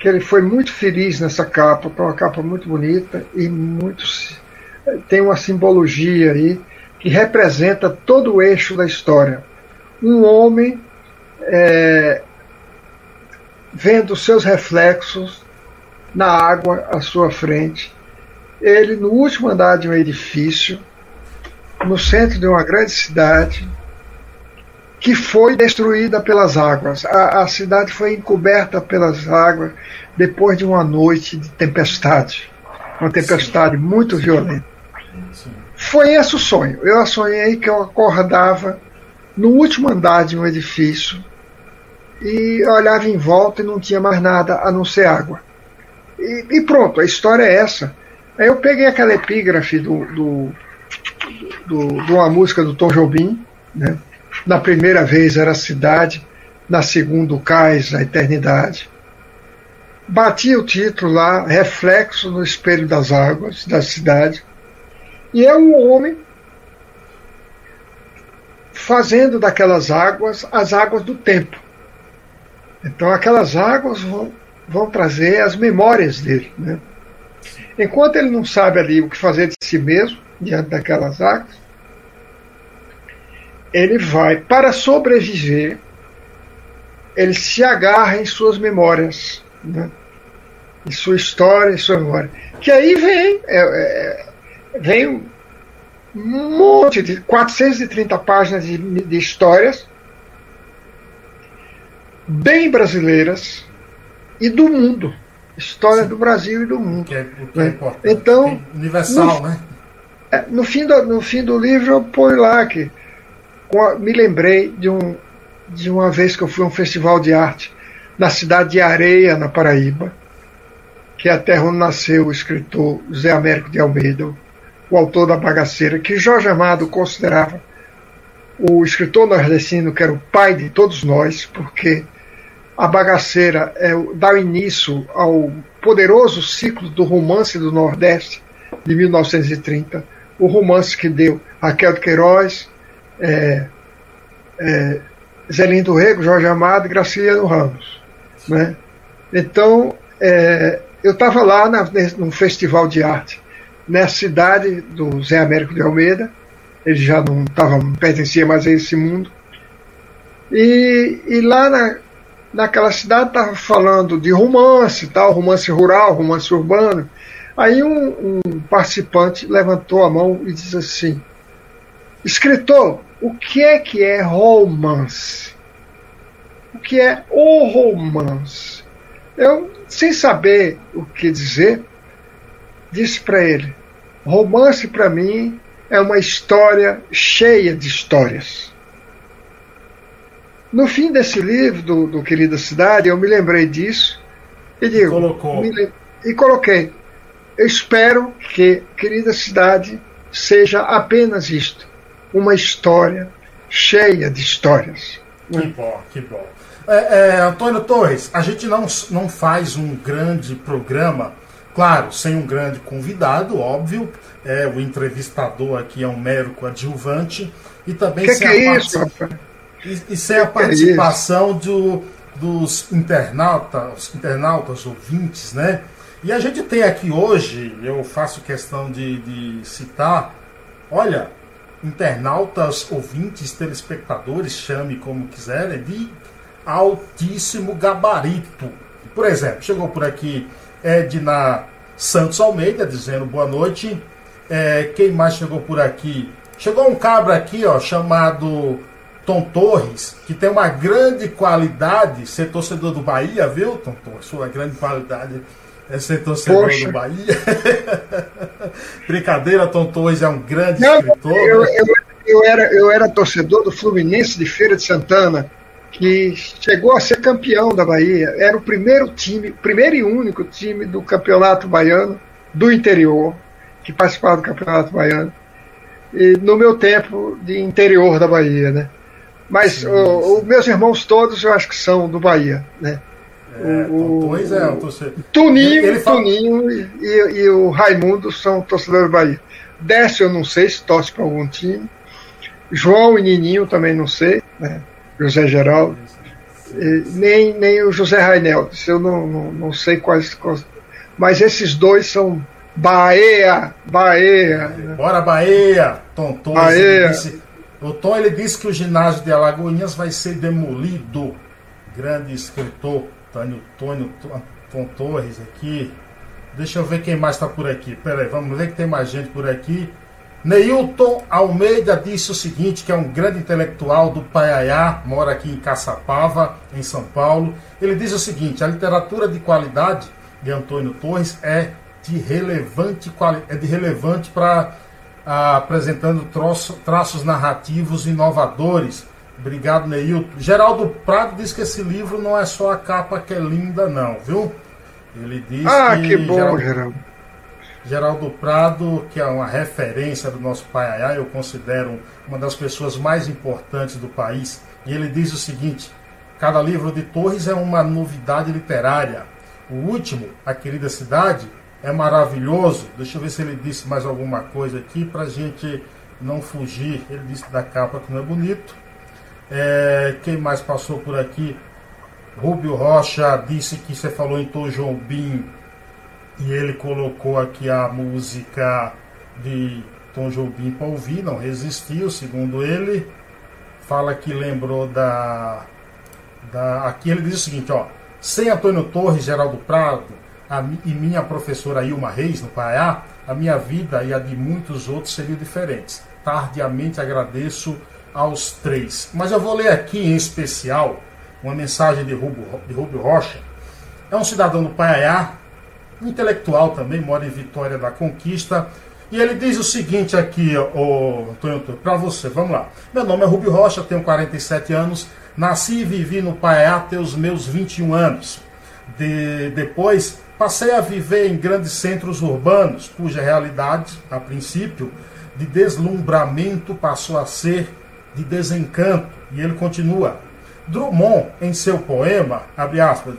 que ele foi muito feliz nessa capa, é uma capa muito bonita e muito tem uma simbologia aí que representa todo o eixo da história. Um homem é, vendo seus reflexos na água à sua frente, ele no último andar de um edifício, no centro de uma grande cidade, que foi destruída pelas águas. A, a, cidade foi encoberta pelas águas depois de uma noite de tempestade. Uma tempestade Sim. muito violenta. Sim. Foi esse o sonho. Eu sonhei que eu acordava no último andar de um edifício e olhava em volta e não tinha mais nada a não ser água. E, e pronto, a história é essa. Aí eu peguei aquela epígrafe do, do, do, de uma música do Tom Jobim, né? Na primeira vez era a cidade, na segunda o cais, a eternidade. Bati o título lá, Reflexo no Espelho das Águas, da cidade. E é um homem fazendo daquelas águas as águas do tempo. Então aquelas águas vão, vão trazer as memórias dele. Né? Enquanto ele não sabe ali o que fazer de si mesmo, diante daquelas águas, ele vai, para sobreviver, ele se agarra em suas memórias, né? em sua história, em sua memória. Que aí vem, é, é, vem um monte de 430 páginas de, de histórias bem brasileiras e do mundo. História Sim. do Brasil e do mundo. Que é, que é né? Então, universal, no, né? É, no, fim do, no fim do livro eu ponho lá que me lembrei de, um, de uma vez que eu fui a um festival de arte na cidade de Areia, na Paraíba, que é a terra onde nasceu o escritor José Américo de Almeida, o autor da Bagaceira, que Jorge Amado considerava o escritor nordestino que era o pai de todos nós, porque a Bagaceira é, dá início ao poderoso ciclo do romance do Nordeste de 1930, o romance que deu Raquel de Queiroz, é, é, Zelindo Rego, Jorge Amado e Graciliano Ramos. Né? Então, é, eu estava lá na, num festival de arte nessa cidade do Zé Américo de Almeida. Ele já não, tava, não pertencia mais a esse mundo. E, e lá na, naquela cidade estava falando de romance, tal, romance rural, romance urbano. Aí um, um, participante levantou a mão e disse assim: Escritor, o que é que é romance? O que é o romance? Eu, sem saber o que dizer, disse para ele: romance para mim é uma história cheia de histórias. No fim desse livro, do, do Querida Cidade, eu me lembrei disso e digo. Colocou. e coloquei. Eu espero que Querida Cidade seja apenas isto: uma história cheia de histórias. Que bom, que bom. É, é, Antônio Torres, a gente não, não faz um grande programa Claro, sem um grande convidado, óbvio. É, o entrevistador aqui é um mero coadjuvante. E também que sem, que a, é isso, e, e sem a participação é do, dos internautas, internautas, ouvintes, né? E a gente tem aqui hoje, eu faço questão de, de citar, olha, internautas, ouvintes, telespectadores, chame como quiserem, de altíssimo gabarito. Por exemplo, chegou por aqui Edna Santos Almeida dizendo boa noite. É, quem mais chegou por aqui? Chegou um cabra aqui, ó, chamado Tom Torres, que tem uma grande qualidade, ser torcedor do Bahia, viu, Tom Torres? Sua grande qualidade é ser torcedor Poxa. do Bahia. Brincadeira, Tom Torres é um grande Não, escritor. Eu, né? eu, eu, era, eu era torcedor do Fluminense de Feira de Santana que chegou a ser campeão da Bahia. Era o primeiro time, primeiro e único time do campeonato baiano do interior que participava do campeonato baiano. E no meu tempo de interior da Bahia, né? Mas os meus irmãos todos eu acho que são do Bahia, né? É, o, é, o Tuninho, ele fala... Tuninho e, e, o Raimundo são torcedores do Bahia. Décio eu não sei se torce para algum time. João e Nininho também não sei, né? José Geraldo, nem, nem o José Rainel, eu não, não, não sei quais, quais, Mas esses dois são Bahia, Bahia. Bora Bahia, Tom. Bahia. Disse, o Tom ele disse que o ginásio de Alagoinhas vai ser demolido. Grande escritor, Tânio Tônio Tom Torres aqui. Deixa eu ver quem mais está por aqui. Peraí, vamos ver que tem mais gente por aqui. Neilton Almeida disse o seguinte, que é um grande intelectual do Paiaiá, mora aqui em Caçapava, em São Paulo. Ele diz o seguinte, a literatura de qualidade de Antônio Torres é de relevante, é de relevante para ah, apresentando troço, traços narrativos inovadores. Obrigado, Neilton. Geraldo Prado diz que esse livro não é só a capa que é linda, não, viu? Ele diz ah, que. Ah, que bom, Geraldo. Geraldo. Geraldo Prado, que é uma referência do nosso Paiaiá, eu considero uma das pessoas mais importantes do país, e ele diz o seguinte: cada livro de Torres é uma novidade literária. O último, A Querida Cidade, é maravilhoso. Deixa eu ver se ele disse mais alguma coisa aqui para a gente não fugir. Ele disse da capa que não é bonito. É, quem mais passou por aqui? Rubio Rocha disse que você falou em Tom Jobim e ele colocou aqui a música de Tom Jobim para ouvir, não resistiu, segundo ele. Fala que lembrou da, da. Aqui ele diz o seguinte: ó, sem Antônio Torres, Geraldo Prado a, e minha professora Ilma Reis, no Pará, a minha vida e a de muitos outros seriam diferentes. Tardiamente agradeço aos três. Mas eu vou ler aqui em especial uma mensagem de Rubio, de Rubio Rocha. É um cidadão do Paiaiá, intelectual também, mora em Vitória da Conquista. E ele diz o seguinte aqui, o Antônio, para você, vamos lá. Meu nome é Rubio Rocha, tenho 47 anos, nasci e vivi no Paiaiá até os meus 21 anos. De, depois passei a viver em grandes centros urbanos, cuja realidade, a princípio, de deslumbramento passou a ser de desencanto. E ele continua. Drummond, em seu poema, abre aspas,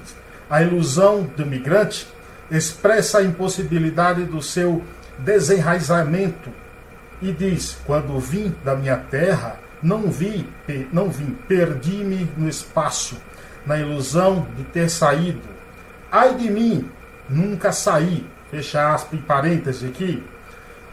A Ilusão do Migrante, expressa a impossibilidade do seu desenraizamento e diz: Quando vim da minha terra, não vi, não vim, perdi-me no espaço, na ilusão de ter saído. Ai de mim, nunca saí. Fecha aspas e parênteses aqui.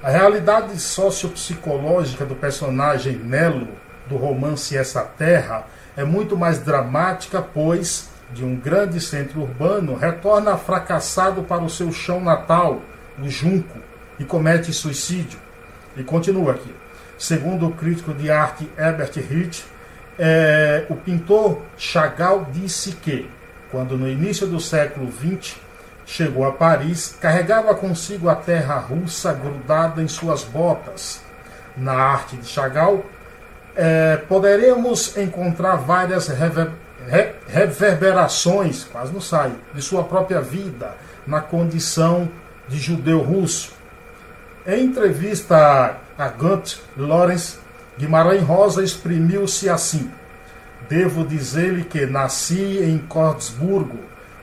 A realidade sociopsicológica do personagem Nelo do romance Essa Terra é muito mais dramática, pois de um grande centro urbano retorna fracassado para o seu chão natal, o Junco, e comete suicídio. E continua aqui. Segundo o crítico de arte Herbert Hitch, é, o pintor Chagall disse que, quando no início do século XX chegou a Paris, carregava consigo a terra russa grudada em suas botas. Na arte de Chagall, é, poderemos encontrar várias rever, re, reverberações, quase não sai, de sua própria vida na condição de judeu russo. Em entrevista a Gunt Lawrence, Guimarães Rosa exprimiu-se assim: Devo dizer-lhe que nasci em Cordsburgo,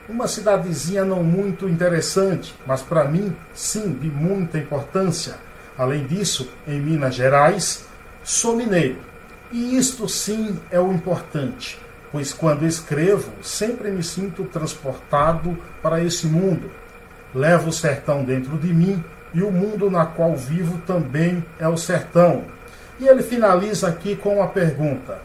uma cidadezinha não muito interessante, mas para mim, sim, de muita importância. Além disso, em Minas Gerais, sou mineiro e isto sim é o importante, pois quando escrevo, sempre me sinto transportado para esse mundo. Levo o sertão dentro de mim e o mundo na qual vivo também é o sertão. E ele finaliza aqui com uma pergunta.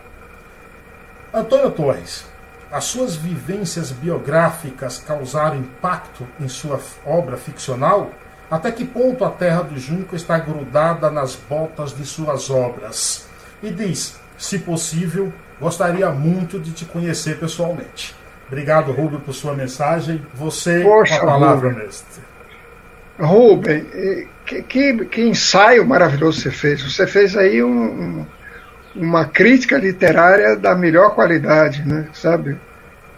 Antônio Torres, as suas vivências biográficas causaram impacto em sua obra ficcional? Até que ponto a terra do Junco está grudada nas botas de suas obras? E diz: se possível, gostaria muito de te conhecer pessoalmente. Obrigado, Rubem, por sua mensagem. Você, Poxa, a palavra, Rubem. mestre. Rubem, que, que, que, ensaio maravilhoso você fez. Você fez aí um, uma crítica literária da melhor qualidade, né? sabe?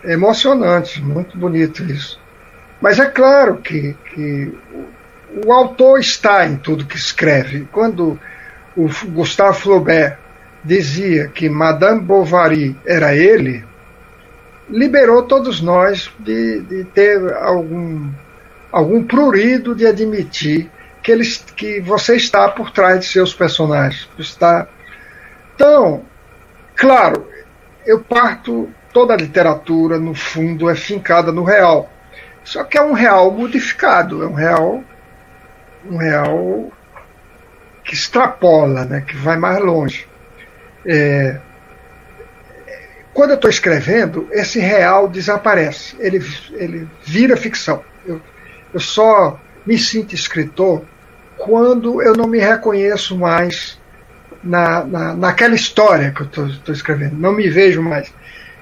É emocionante, muito bonito isso. Mas é claro que, que o, o autor está em tudo que escreve. Quando o Gustavo Flaubert dizia que Madame Bovary era ele, liberou todos nós de, de ter algum, algum prurido de admitir que, eles, que você está por trás de seus personagens. Está... Então, claro, eu parto, toda a literatura, no fundo, é fincada no real. Só que é um real modificado, é um real, um real que extrapola, né, que vai mais longe. É, quando eu estou escrevendo, esse real desaparece, ele, ele vira ficção. Eu, eu só me sinto escritor quando eu não me reconheço mais na, na, naquela história que eu estou escrevendo, não me vejo mais.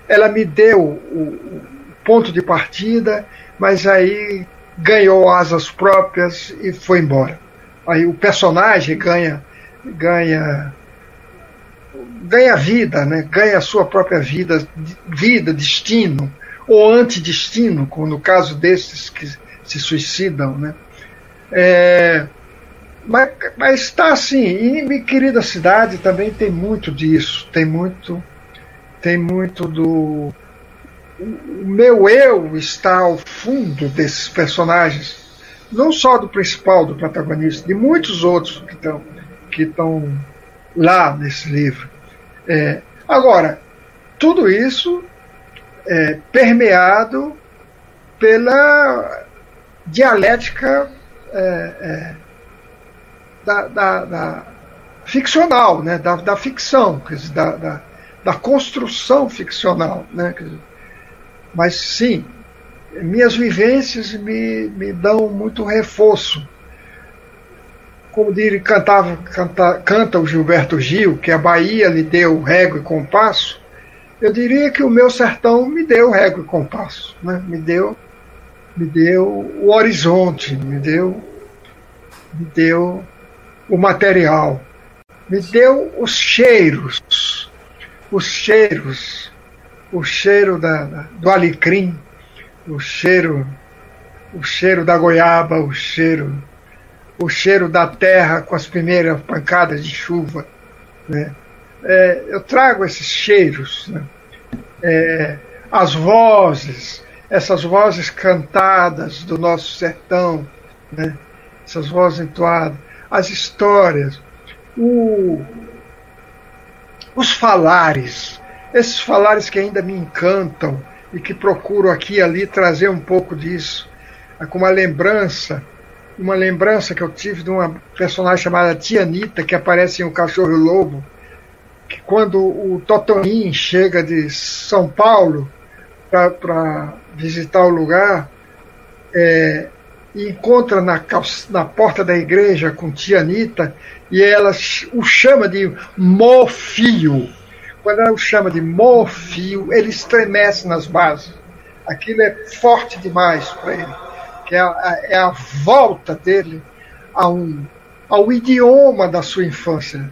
Ela me deu o, o ponto de partida, mas aí ganhou asas próprias e foi embora. Aí o personagem ganha ganha ganha vida, né? ganha a sua própria vida, vida, destino, ou antidestino, como no caso desses que se suicidam. Né? É, mas, está assim, e minha querida cidade também tem muito disso, tem muito, tem muito do. O meu eu está ao fundo desses personagens, não só do principal, do protagonista, de muitos outros que estão que estão lá nesse livro. É, agora, tudo isso é permeado pela dialética é, é, da, da, da, ficcional, né? da, da ficção, dizer, da, da, da construção ficcional. Né? Dizer, mas sim, minhas vivências me, me dão muito reforço. Como ele cantava, canta, canta o Gilberto Gil, que a Bahia lhe deu régua e compasso, eu diria que o meu sertão me deu régua e compasso, né? me deu me deu o horizonte, me deu me deu o material, me deu os cheiros, os cheiros, o cheiro da, do alecrim, o cheiro, o cheiro da goiaba, o cheiro, o cheiro da terra com as primeiras pancadas de chuva, né? É, eu trago esses cheiros, né? é, as vozes, essas vozes cantadas do nosso sertão, né? essas vozes entoadas, as histórias, o, os falares, esses falares que ainda me encantam e que procuro aqui e ali trazer um pouco disso, é com uma lembrança, uma lembrança que eu tive de uma personagem chamada Tianita, que aparece em O Cachorro e o Lobo, que quando o Totonim chega de São Paulo para visitar o lugar é, encontra na, na porta da igreja com tia Anitta e ela o chama de Mofio. Quando ela o chama de Mofio, ele estremece nas bases. Aquilo é forte demais para ele. Que é a, é a volta dele a um, ao idioma da sua infância.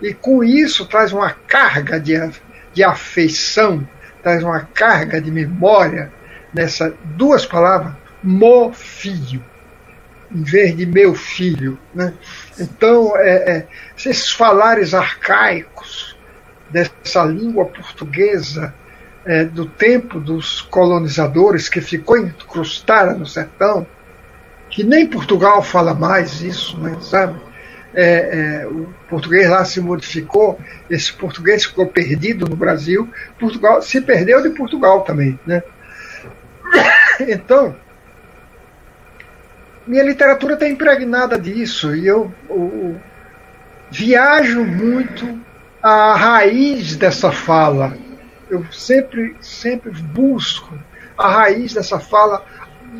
E com isso traz uma carga de, de afeição traz uma carga de memória nessas duas palavras, mo filho, em vez de meu filho. Né? Então, é, é, esses falares arcaicos dessa língua portuguesa é, do tempo dos colonizadores que ficou incrustada no sertão, que nem Portugal fala mais isso, né, sabe? é, é, o português lá se modificou, esse português ficou perdido no Brasil, Portugal se perdeu de Portugal também. Né? Então, minha literatura está impregnada disso e eu, eu viajo muito à raiz dessa fala. Eu sempre, sempre busco a raiz dessa fala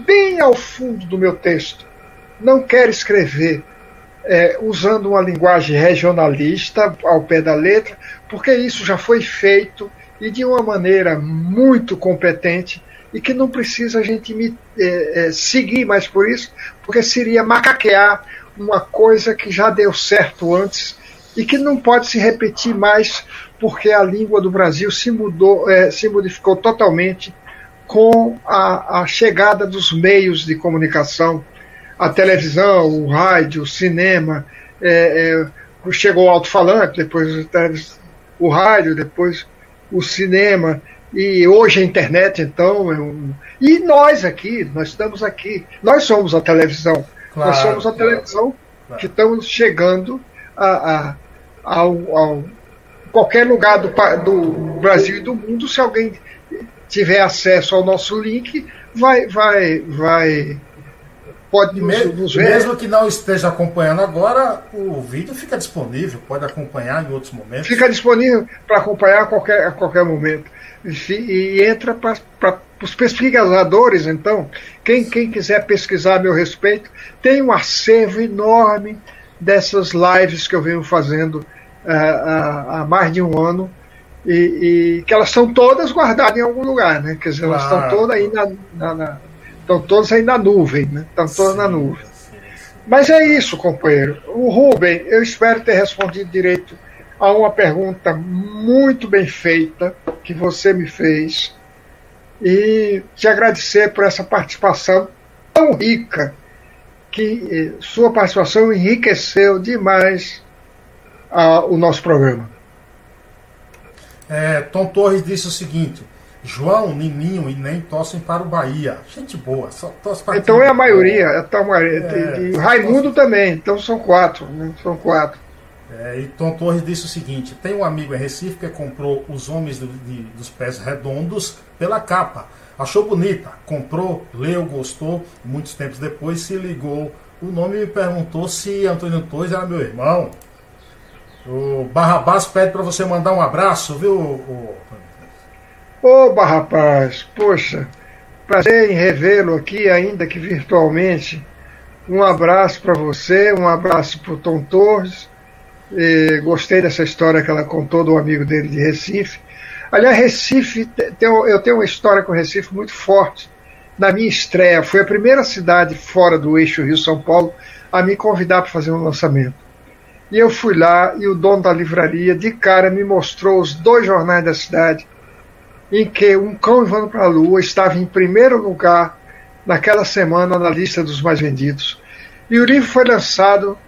bem ao fundo do meu texto. Não quero escrever é, usando uma linguagem regionalista ao pé da letra, porque isso já foi feito e de uma maneira muito competente e que não precisa a gente me, é, é, seguir mais por isso, porque seria macaquear uma coisa que já deu certo antes e que não pode se repetir mais porque a língua do Brasil se mudou, é, se modificou totalmente com a, a chegada dos meios de comunicação a televisão, o rádio, o cinema, é, é, chegou o alto-falante, depois o rádio, depois o cinema, e hoje a internet, então. É. E nós aqui, nós estamos aqui, nós somos a televisão. Claro, nós somos a televisão claro. que estamos chegando a, a, ao, ao qualquer lugar do, do Brasil e do mundo, se alguém tiver acesso ao nosso link, vai, vai, vai pode nos, nos ver. Mesmo que não esteja acompanhando agora, o vídeo fica disponível, pode acompanhar em outros momentos. Fica disponível para acompanhar a qualquer, a qualquer momento. E, e entra para os pesquisadores, então, quem, quem quiser pesquisar a meu respeito, tem um acervo enorme dessas lives que eu venho fazendo há, há mais de um ano. E, e, que elas estão todas guardadas em algum lugar, né? Quer dizer, elas estão todas aí na, na, na Estão todos aí na nuvem, né? Estão todos sim, na nuvem. Mas é isso, companheiro. O Rubem, eu espero ter respondido direito a uma pergunta muito bem feita que você me fez e te agradecer por essa participação tão rica que eh, sua participação enriqueceu demais ah, o nosso programa. É, Tom Torres disse o seguinte: João, Nininho e Nem torcem para o Bahia. Gente boa, só torce para Então é a maioria. É, tá uma, é, Raimundo torce... também, então são quatro. Né? São quatro. É, e Tom Torres disse o seguinte: tem um amigo em Recife que comprou os Homens do, de, dos Pés Redondos pela capa. Achou bonita, comprou, leu, gostou. Muitos tempos depois se ligou o nome me perguntou se Antônio Torres era meu irmão. O Barrabás pede para você mandar um abraço, viu? Ô, Ô Barrabás, poxa, prazer em revê-lo aqui, ainda que virtualmente. Um abraço para você, um abraço para o Tom Torres. E gostei dessa história que ela contou do amigo dele de Recife. Aliás, Recife, eu tenho uma história com Recife muito forte. Na minha estreia, foi a primeira cidade fora do eixo Rio-São Paulo a me convidar para fazer um lançamento. E eu fui lá e o dono da livraria, de cara, me mostrou os dois jornais da cidade, em que Um Cão Voando para a Lua estava em primeiro lugar naquela semana na lista dos mais vendidos. E o livro foi lançado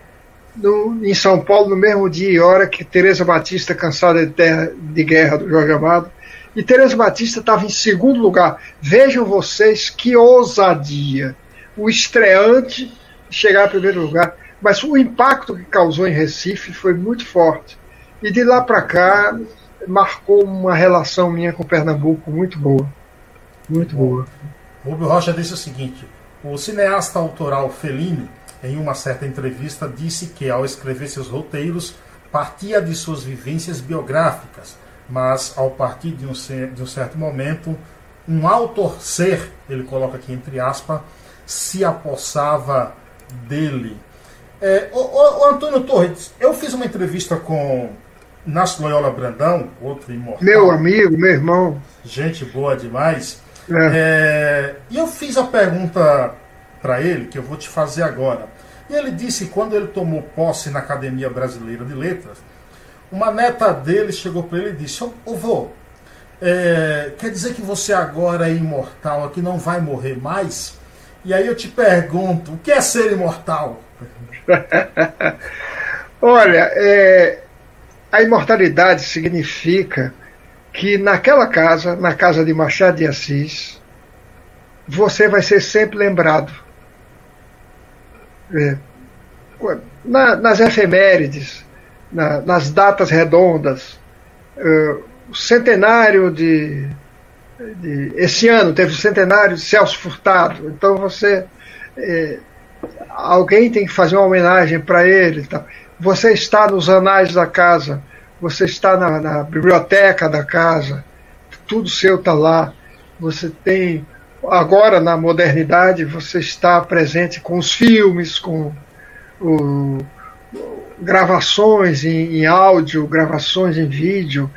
no, em São Paulo no mesmo dia e hora que Teresa Batista, cansada de, terra, de guerra do Jorge Amado, e Teresa Batista estava em segundo lugar. Vejam vocês que ousadia. O estreante chegar em primeiro lugar. Mas o impacto que causou em Recife foi muito forte. E de lá para cá marcou uma relação minha com Pernambuco muito boa. Muito boa. Rubio Rocha disse o seguinte: o cineasta autoral Fellini, em uma certa entrevista, disse que ao escrever seus roteiros partia de suas vivências biográficas mas ao partir de um, de um certo momento, um autor ser, ele coloca aqui entre aspas, se apossava dele. É, o, o, o, Antônio Torres, eu fiz uma entrevista com Nácio Loyola Brandão, outro imortal. Meu amigo, meu irmão. Gente boa demais. É. É, e eu fiz a pergunta para ele, que eu vou te fazer agora. E ele disse que quando ele tomou posse na Academia Brasileira de Letras, uma neta dele chegou para ele e disse: Ô vô, é, quer dizer que você agora é imortal, aqui não vai morrer mais? E aí eu te pergunto: o que é ser imortal? Olha, é, a imortalidade significa que naquela casa, na casa de Machado de Assis, você vai ser sempre lembrado. É, na, nas efemérides, na, nas datas redondas. Uh, o centenário de, de, Esse ano teve o centenário de Celso Furtado. Então você. Alguém tem que fazer uma homenagem para ele. Tá? Você está nos anais da casa, você está na, na biblioteca da casa, tudo seu está lá. Você tem. Agora, na modernidade, você está presente com os filmes, com o, gravações em, em áudio, gravações em vídeo,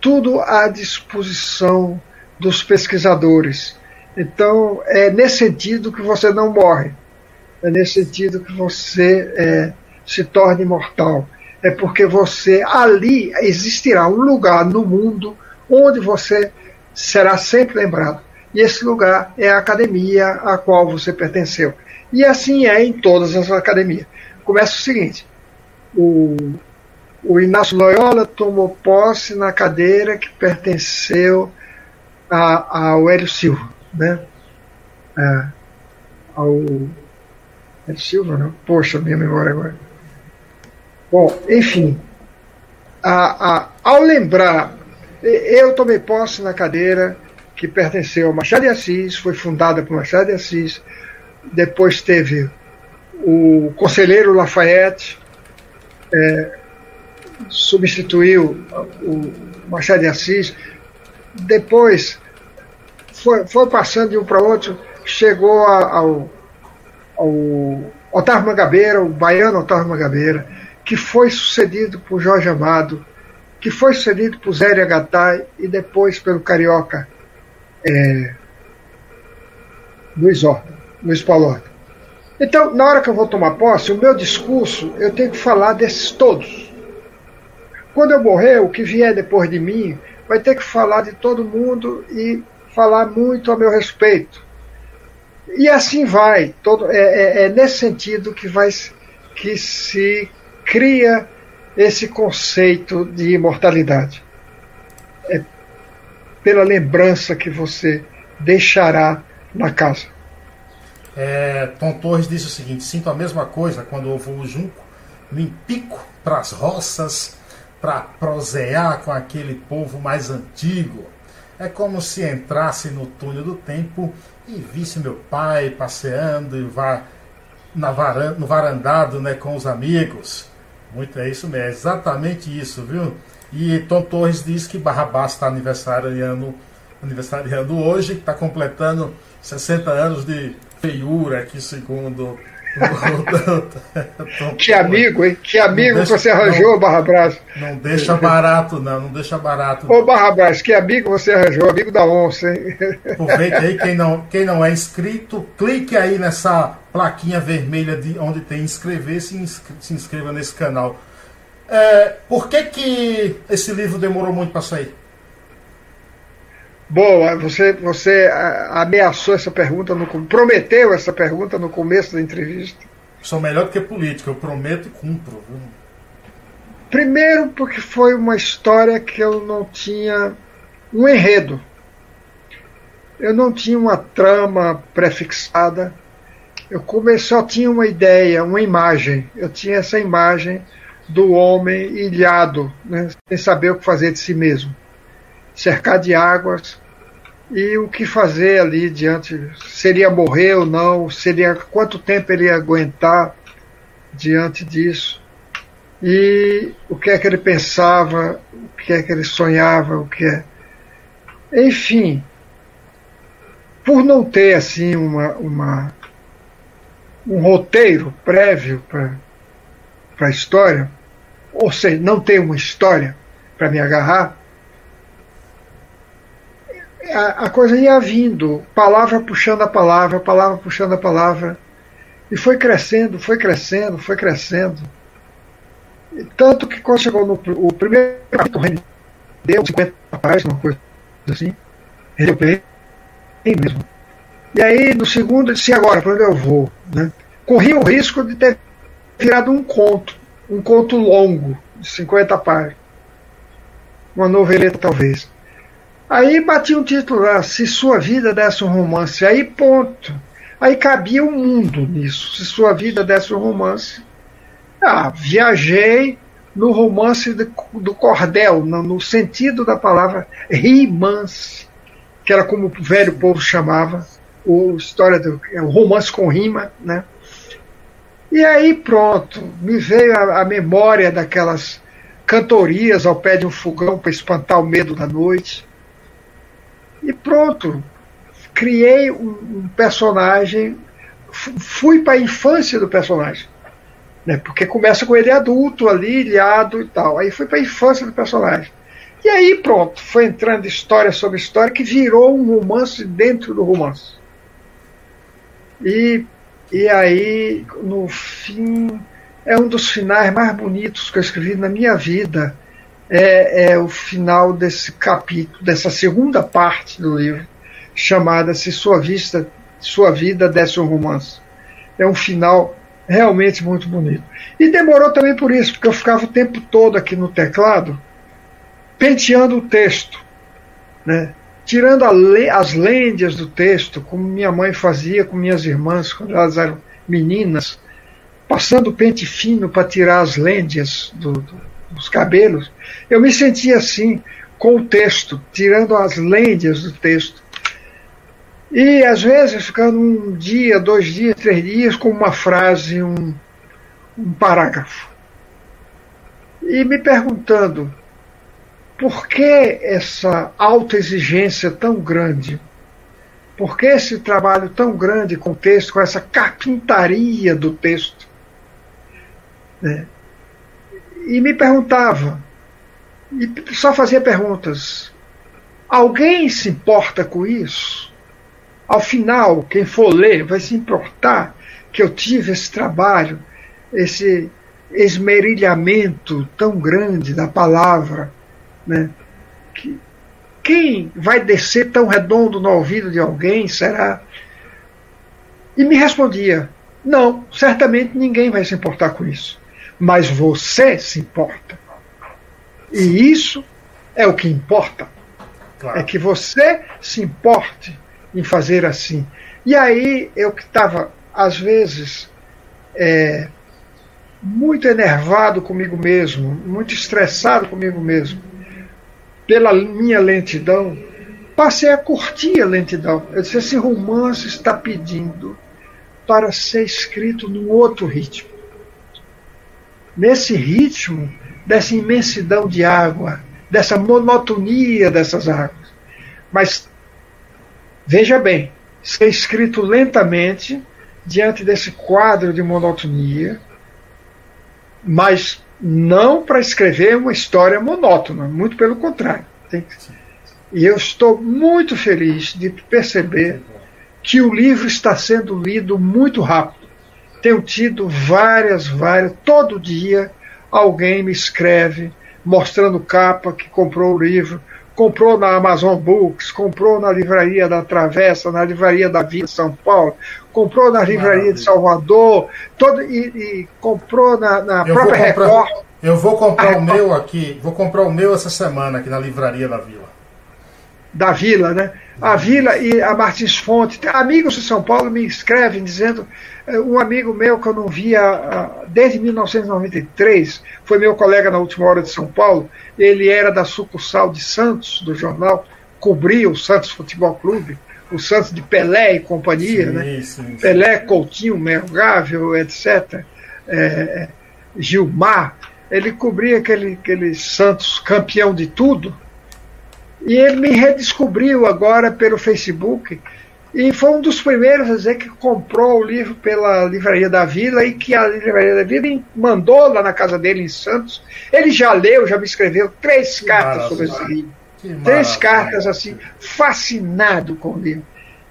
tudo à disposição dos pesquisadores. Então, é nesse sentido que você não morre. É nesse sentido que você é, se torna imortal. É porque você, ali existirá um lugar no mundo onde você será sempre lembrado. E esse lugar é a academia a qual você pertenceu. E assim é em todas as academias. Começa o seguinte: o, o Inácio Loyola tomou posse na cadeira que pertenceu a, ao Hélio Silva, né? É, ao Hélio Silva, não? Poxa, minha memória agora. Bom, enfim, a, a, ao lembrar, eu tomei posse na cadeira que pertenceu ao Machado de Assis, foi fundada por Machado de Assis, depois teve o conselheiro Lafayette, é, substituiu o Machado de Assis, depois foi, foi passando de um para outro, chegou ao, ao Otávio Mangabeira, o baiano Otávio Mangabeira, que foi sucedido por Jorge Amado, que foi sucedido por Zé Agatai e depois pelo carioca é, Luiz Horta, Luiz Paulo Horta. Então, na hora que eu vou tomar posse, o meu discurso, eu tenho que falar desses todos. Quando eu morrer, o que vier depois de mim vai ter que falar de todo mundo e falar muito a meu respeito. E assim vai. Todo, é, é, é nesse sentido que, vai, que se cria esse conceito de imortalidade. É pela lembrança que você deixará na casa. É, Tom Torres disse o seguinte: sinto a mesma coisa quando eu vou junco, me para as roças, para prosear com aquele povo mais antigo. É como se entrasse no túnel do tempo e visse meu pai passeando e vá na varanda, no varandado né, com os amigos. Muito é isso mesmo, é exatamente isso, viu? E Tom Torres diz que Barrabás está aniversariando, aniversariando hoje, está completando 60 anos de feiura aqui, segundo que amigo, hein? Que amigo deixa, que você arranjou, não, Barra Brás. Não deixa barato, não, não deixa barato. Ô, Barra Brás, que amigo você arranjou, amigo da onça, hein? Aproveite aí, quem não, quem não é inscrito, clique aí nessa plaquinha vermelha de onde tem inscrever-se e se inscreva nesse canal. É, por que, que esse livro demorou muito para sair? Boa, você, você ameaçou essa pergunta, no, prometeu essa pergunta no começo da entrevista. Sou melhor do que político, eu prometo e cumpro. Viu? Primeiro, porque foi uma história que eu não tinha um enredo. Eu não tinha uma trama prefixada. Eu comecei, só tinha uma ideia, uma imagem. Eu tinha essa imagem do homem ilhado, né, sem saber o que fazer de si mesmo cercar de águas e o que fazer ali diante, seria morrer ou não, seria quanto tempo ele ia aguentar diante disso? E o que é que ele pensava, o que é que ele sonhava, o que é, enfim, por não ter assim uma, uma um roteiro prévio para a história, ou seja, não ter uma história para me agarrar, a, a coisa ia vindo, palavra puxando a palavra, palavra puxando a palavra. E foi crescendo, foi crescendo, foi crescendo. Tanto que quando chegou no o primeiro capítulo, rendeu 50 páginas, uma coisa assim. Rendeu bem, mesmo. E aí, no segundo, eu disse: agora, para onde eu vou? Né? Corri o risco de ter virado um conto, um conto longo, de 50 páginas. Uma noveleta, talvez. Aí batia um título lá, se sua vida desse um romance, aí ponto. Aí cabia o um mundo nisso, se sua vida desse um romance. Ah, viajei no romance de, do cordel, no, no, sentido da palavra rimance, que era como o velho povo chamava, o história do é, o romance com rima, né? E aí pronto, me veio a, a memória daquelas cantorias ao pé de um fogão para espantar o medo da noite e pronto. Criei um, personagem, fui para a infância do personagem. Né? Porque começa com ele adulto ali, ilhado e tal. Aí fui para a infância do personagem. E aí pronto, foi entrando história sobre história que virou um romance dentro do romance. E, e aí, no fim, é um dos finais mais bonitos que eu escrevi na minha vida é, é o final desse capítulo, dessa segunda parte do livro, chamada Se Sua, Vista, Sua Vida Desse um Romance. É um final realmente muito bonito. E demorou também por isso, porque eu ficava o tempo todo aqui no teclado penteando o texto, né? tirando le as lêndias do texto, como minha mãe fazia com minhas irmãs quando elas eram meninas, passando pente fino para tirar as lêndias do, do, dos cabelos, eu me sentia assim com o texto, tirando as lêndias do texto. E às vezes ficando um dia, dois dias, três dias com uma frase, um, um parágrafo. E me perguntando por que essa alta exigência tão grande? Por que esse trabalho tão grande com o texto, com essa carpintaria do texto? Né? E me perguntava, e só fazia perguntas. Alguém se importa com isso? Ao final, quem for ler vai se importar que eu tive esse trabalho, esse esmerilhamento tão grande da palavra, né? Que, quem vai descer tão redondo no ouvido de alguém será? E me respondia: não, certamente ninguém vai se importar com isso mas você se importa. E isso é o que importa. Claro. É que você se importe em fazer assim. E aí eu que estava, às vezes, é, muito enervado comigo mesmo, muito estressado comigo mesmo, pela minha lentidão, passei a curtir a lentidão. Eu disse: esse romance está pedindo para ser escrito num outro ritmo. Nesse ritmo, dessa imensidão de água, dessa monotonia dessas águas. Mas, veja bem, ser escrito lentamente, diante desse quadro de monotonia, mas não para escrever uma história monótona, muito pelo contrário. E eu estou muito feliz de perceber que o livro está sendo lido muito rápido. Tenho tido várias, várias, todo dia alguém me escreve mostrando capa que comprou o livro, comprou na Amazon Books, comprou na livraria da Travessa, na livraria da Vila de São Paulo, comprou na livraria Maravilha. de Salvador, todo, e, e comprou na, na própria comprar, Record. Eu vou comprar o meu aqui, vou comprar o meu essa semana aqui na livraria da Vila. Da Vila, né? A Vila e a Martins Fonte. Amigos de São Paulo me escrevem dizendo eh, um amigo meu que eu não via ah, desde 1993, foi meu colega na última hora de São Paulo, ele era da sucursal de Santos, do jornal, cobria o Santos Futebol Clube, o Santos de Pelé e companhia, sim, né? Sim, sim. Pelé, Coutinho, Mergável, etc. É, Gilmar, ele cobria aquele, aquele Santos campeão de tudo, e ele me redescobriu agora pelo Facebook e foi um dos primeiros a dizer que comprou o livro pela Livraria da Vila e que a Livraria da Vila mandou lá na casa dele em Santos. Ele já leu, já me escreveu três que cartas sobre esse livro. Três cartas assim, fascinado com o livro.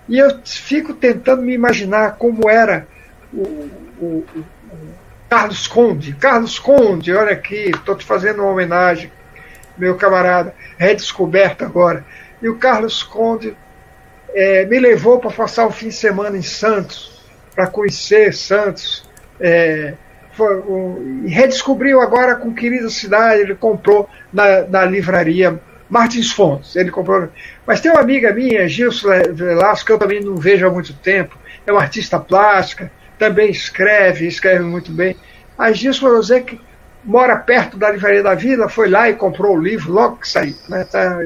E eu fico tentando me imaginar como era o, o, o Carlos Conde. Carlos Conde, olha aqui, estou te fazendo uma homenagem, meu camarada, redescoberto agora. E o Carlos Conde é, me levou para passar o fim de semana em Santos, para conhecer Santos. É, foi, redescobriu agora com Querida Cidade, ele comprou na, na livraria Martins Fontes. Ele comprou. Mas tem uma amiga minha, Gilson Velasco, que eu também não vejo há muito tempo, é uma artista plástica, também escreve, escreve muito bem. A Gilson falou que mora perto da livraria da Vila, foi lá e comprou o livro logo que saiu. Né? Tá,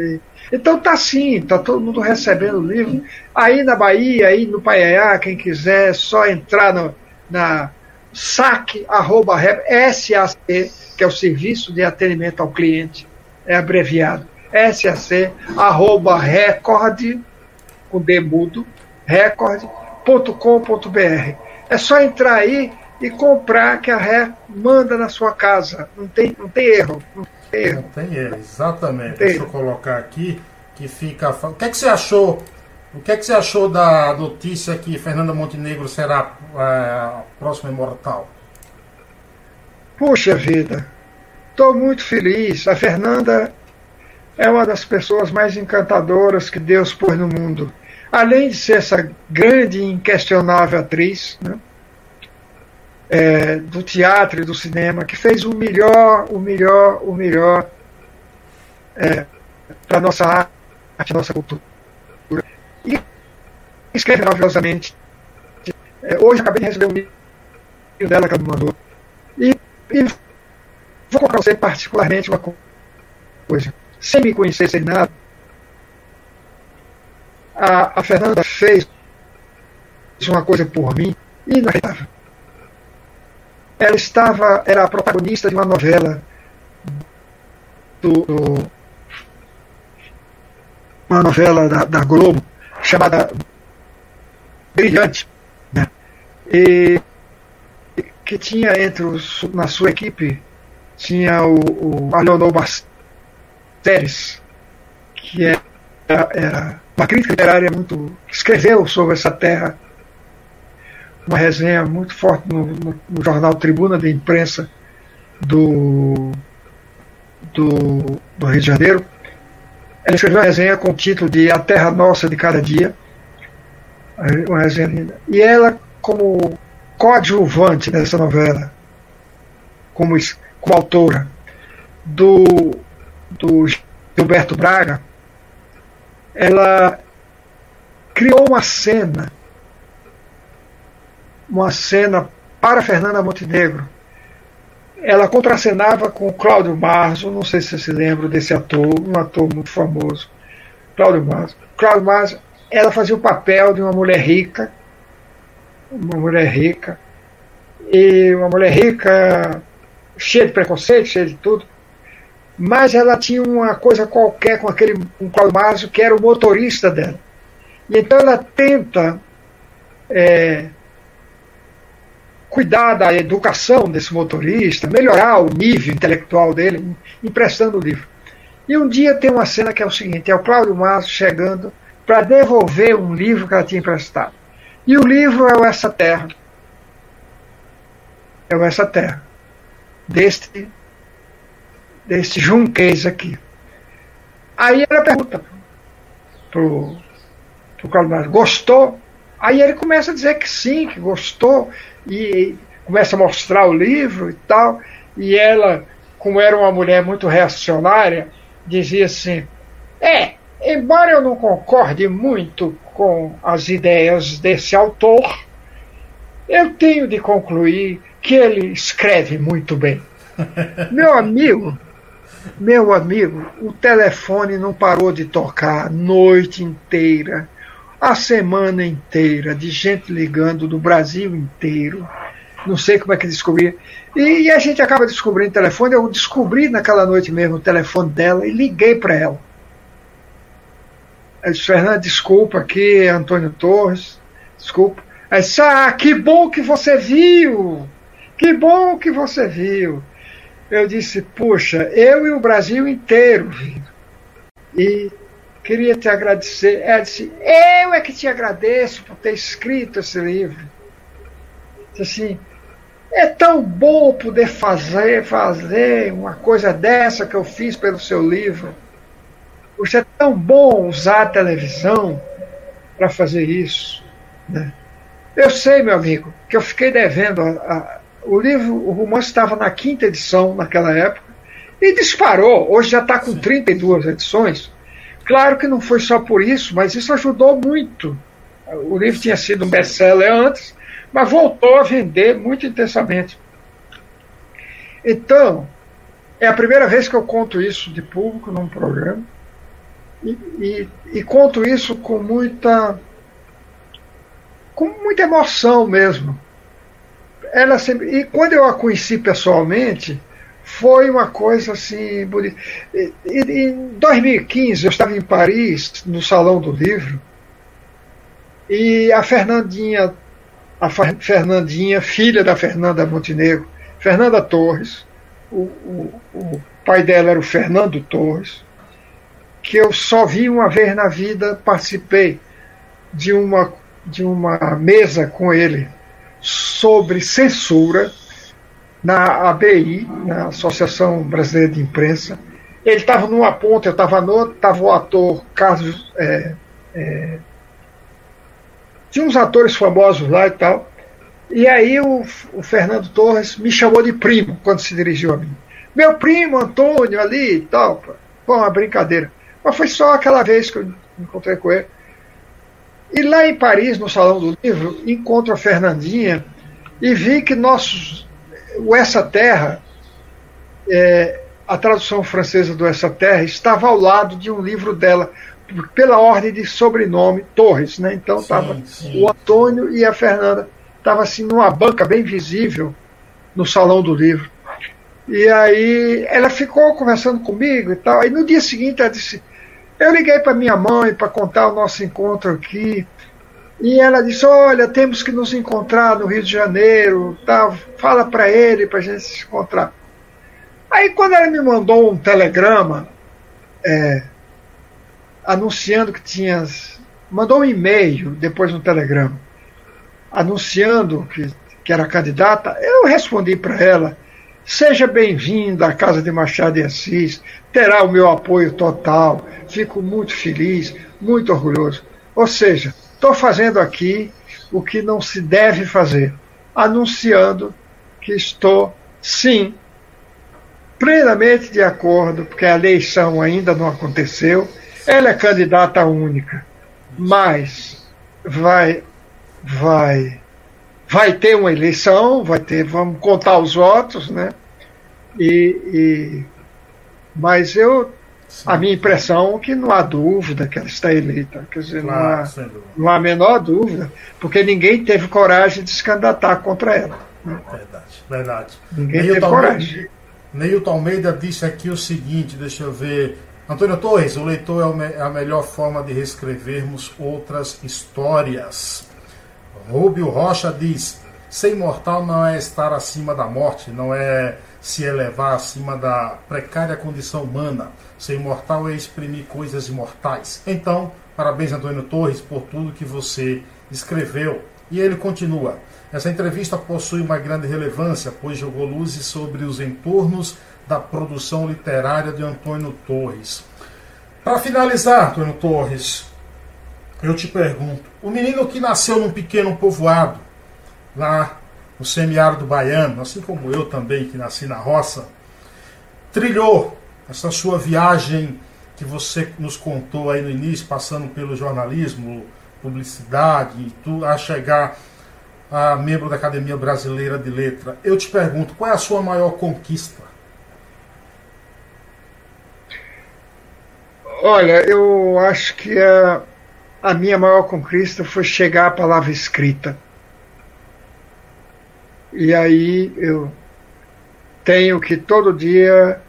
então tá sim, tá todo mundo recebendo o livro. Aí na Bahia, aí no Paiaiá, quem quiser, é só entrar no, na saque, arroba, SAC, que é o Serviço de Atendimento ao Cliente, é abreviado, SAC, arroba, record, com D mudo, record.com.br. É só entrar aí e comprar que a Ré manda na sua casa. Não tem, não tem erro. Não tem erro. Não tem erro, exatamente. Tem Deixa eu colocar aqui que fica. O que é que você achou? O que é que você achou da notícia que Fernanda Montenegro será é, a próxima imortal? Puxa vida, estou muito feliz. A Fernanda é uma das pessoas mais encantadoras que Deus pôs no mundo. Além de ser essa grande e inquestionável atriz, né? É, do teatro e do cinema, que fez o melhor, o melhor, o melhor é, para a nossa arte, nossa cultura. E escreve maravilhosamente. É, hoje acabei de receber um livro dela que ela me mandou. E, e vou colocar você particularmente uma coisa. Sem me conhecer, sem nada, a, a Fernanda fez uma coisa por mim inacreditável ela estava, era a protagonista de uma novela do, do uma novela da, da, Globo chamada Brilhante, né? e que tinha entre os, na sua equipe tinha o, o Leonor Basteres, que era, era uma crítica literária muito escreveu sobre essa terra uma resenha muito forte no, no, no jornal Tribuna de Imprensa do, do, do, Rio de Janeiro. Ela escreveu uma resenha com o título de A Terra Nossa de Cada Dia. Uma resenha. E ela, como coadjuvante dessa novela, como, como autora do, do Gilberto Braga, ela criou uma cena uma cena para Fernanda Montenegro, ela contracenava com Cláudio Marzo, não sei se você se lembra desse ator, um ator muito famoso, Cláudio Marzo. Cláudio Marzo, ela fazia o papel de uma mulher rica, uma mulher rica, e uma mulher rica, cheia de preconceito, cheia de tudo, mas ela tinha uma coisa qualquer com aquele com Cláudio Marzo, que era o motorista dela. E então ela tenta é, cuidar da educação desse motorista, melhorar o nível intelectual dele, emprestando o livro. E um dia tem uma cena que é o seguinte: é o Cláudio Marzo chegando para devolver um livro que ela tinha emprestado. E o livro é o Essa Terra. É o Essa Terra. Deste, deste Junquês aqui. Aí ela pergunta pro, pro Cláudio Marzo: gostou? Aí ele começa a dizer que sim, que gostou, e começa a mostrar o livro e tal. E ela, como era uma mulher muito reacionária, dizia assim: É, embora eu não concorde muito com as ideias desse autor, eu tenho de concluir que ele escreve muito bem. meu amigo, meu amigo, o telefone não parou de tocar a noite inteira a semana inteira de gente ligando do Brasil inteiro. Não sei como é que descobri. E, e a gente acaba descobrindo o telefone. Eu descobri naquela noite mesmo o telefone dela e liguei para ela. Ela disse, Fernanda, desculpa aqui, Antônio Torres. Desculpa. Ela disse, ah, que bom que você viu! Que bom que você viu! Eu disse, puxa, eu e o Brasil inteiro viram. E queria te agradecer. Ela disse, eu é que te agradeço por ter escrito esse livro. Disse assim, é tão bom poder fazer, fazer uma coisa dessa que eu fiz pelo seu livro. Puxa, é tão bom usar a televisão para fazer isso. Né? Eu sei, meu amigo, que eu fiquei devendo. A, a, o livro, o romance estava na quinta edição naquela época e disparou. Hoje já está com 32 edições. Claro que não foi só por isso, mas isso ajudou muito. O livro tinha sido um best-seller antes, mas voltou a vender muito intensamente. Então, é a primeira vez que eu conto isso de público num programa. E, e, e conto isso com muita com muita emoção mesmo. Ela sempre, e quando eu a conheci pessoalmente, foi uma coisa assim bonita. Em 2015 eu estava em Paris, no Salão do Livro, e a Fernandinha, a Fernandinha, filha da Fernanda Montenegro, Fernanda Torres, o, o, o pai dela era o Fernando Torres, que eu só vi uma vez na vida, participei de uma, de uma mesa com ele sobre censura na ABI, na Associação Brasileira de Imprensa. Ele estava numa ponta, eu estava no outro, estava o ator Carlos. É, é, tinha uns atores famosos lá e tal. E aí o, o, Fernando Torres me chamou de primo quando se dirigiu a mim. Meu primo Antônio ali e tal. Foi uma brincadeira. Mas foi só aquela vez que eu encontrei com ele. E lá em Paris, no Salão do Livro, encontro a Fernandinha e vi que nossos o Essa Terra, é, a tradução francesa do Essa Terra, estava ao lado de um livro dela, pela ordem de sobrenome, Torres. Né? Então estava o Antônio e a Fernanda. Estava assim numa banca bem visível no salão do livro. E aí ela ficou conversando comigo e tal. Aí no dia seguinte ela disse: Eu liguei para minha mãe para contar o nosso encontro aqui. E ela disse: Olha, temos que nos encontrar no Rio de Janeiro, tá? fala para ele para a gente se encontrar. Aí, quando ela me mandou um telegrama é, anunciando que tinha. Mandou um e-mail depois um telegrama, anunciando que, que era candidata, eu respondi para ela: Seja bem-vinda à Casa de Machado de Assis, terá o meu apoio total, fico muito feliz, muito orgulhoso. Ou seja, Estou fazendo aqui o que não se deve fazer, anunciando que estou, sim, plenamente de acordo, porque a eleição ainda não aconteceu, ela é candidata única, mas vai, vai, vai ter uma eleição, vai ter, vamos contar os votos, né? E, e, mas eu Sim. a minha impressão é que não há dúvida que ela está eleita. Quer dizer, claro, não, há, não há a menor dúvida, porque ninguém teve coragem de se candidatar contra ela. Né? Verdade, verdade. Ninguém Neilton teve coragem. Neilton Almeida disse aqui o seguinte, deixa eu ver. Antônio Torres, o leitor é a melhor forma de reescrevermos outras histórias. Rubio Rocha diz: ser imortal não é estar acima da morte, não é se elevar acima da precária condição humana. Ser imortal é exprimir coisas imortais. Então, parabéns, Antônio Torres, por tudo que você escreveu. E ele continua. Essa entrevista possui uma grande relevância, pois jogou luzes sobre os entornos da produção literária de Antônio Torres. Para finalizar, Antônio Torres, eu te pergunto: o menino que nasceu num pequeno povoado, lá no semiárido baiano, assim como eu também, que nasci na roça, trilhou essa sua viagem que você nos contou aí no início, passando pelo jornalismo, publicidade, a chegar a membro da Academia Brasileira de Letra. Eu te pergunto, qual é a sua maior conquista? Olha, eu acho que a, a minha maior conquista foi chegar à palavra escrita. E aí eu tenho que todo dia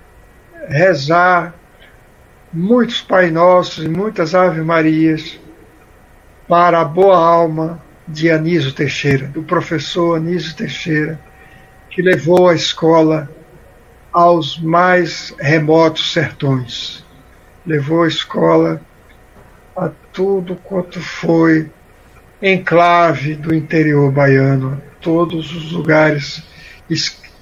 rezar muitos Pai Nossos e muitas Ave Marias para a boa alma de Anísio Teixeira, do professor Anísio Teixeira, que levou a escola aos mais remotos sertões. Levou a escola a tudo quanto foi enclave do interior baiano, todos os lugares,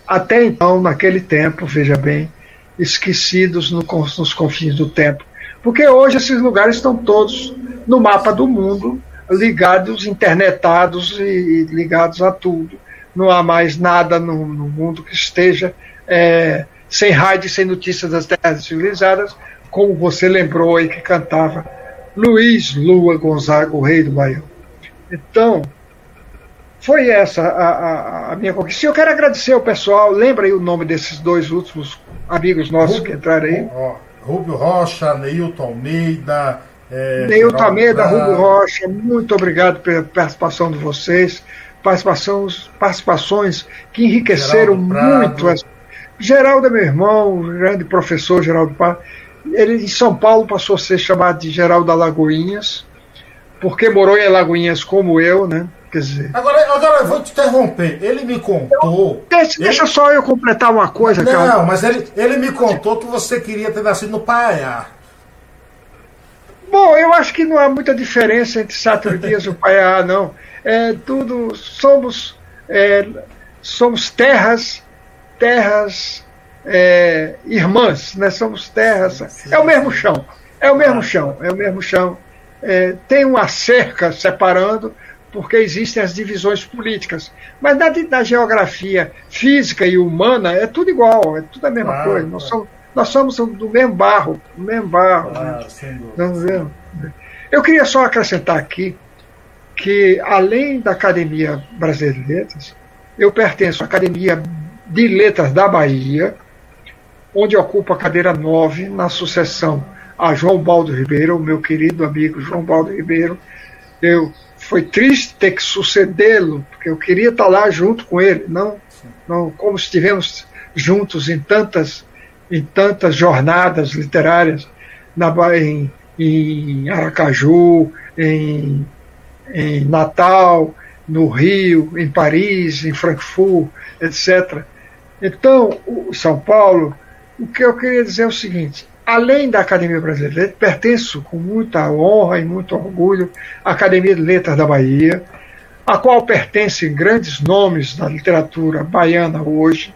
até então, naquele tempo, veja bem, esquecidos no, nos confins do tempo. Porque hoje esses lugares estão todos no mapa do mundo, ligados, internetados e ligados a tudo. Não há mais nada no, no mundo que esteja é, sem rádio, sem notícias das terras civilizadas, como você lembrou aí que cantava Luiz Lua Gonzaga, o rei do Baião. Então, foi essa a, a, a minha conquista. Eu quero agradecer ao pessoal. Lembra aí o nome desses dois últimos amigos nossos Rubio, que entraram aí? Rubio Rocha, Neilton Almeida. É, Neilton Almeida, Rubio Rocha, muito obrigado pela participação de vocês. Participações, participações que enriqueceram muito. As... Geraldo é meu irmão, grande professor Geraldo Prado. Ele em São Paulo passou a ser chamado de Geraldo Alagoinhas, porque morou em Alagoinhas como eu, né? Quer dizer. Agora, agora eu vou te interromper. Ele me contou. Deixa, ele... deixa só eu completar uma coisa, Não, mas ele, ele me contou que você queria ter nascido no Paiá. Bom, eu acho que não há muita diferença entre Sátiro Dias e o Paiá, não. É tudo. Somos. É, somos terras. Terras é, irmãs, né? Somos terras. É o mesmo chão. É o mesmo chão. É o mesmo chão. É, tem uma cerca separando, porque existem as divisões políticas. Mas na, na, geografia física e humana é tudo igual, é tudo a mesma claro, coisa. Nós, somos, nós somos do mesmo barro, do mesmo barro. Claro, né? Eu queria só acrescentar aqui que, além da Academia Brasileira de Letras, eu pertenço à Academia de Letras da Bahia, onde ocupo a cadeira 9 na sucessão a João Baldo Ribeiro, meu querido amigo João Baldo Ribeiro. Eu foi triste ter que sucedê-lo, porque eu queria estar lá junto com ele, não, não como estivemos juntos em tantas, em tantas jornadas literárias na, em, em Aracaju, em, em Natal, no Rio, em Paris, em Frankfurt, etc. Então, o São Paulo, o que eu queria dizer é o seguinte: além da Academia Brasileira, pertenço com muita honra e muito orgulho à Academia de Letras da Bahia, a qual pertencem grandes nomes da literatura baiana hoje,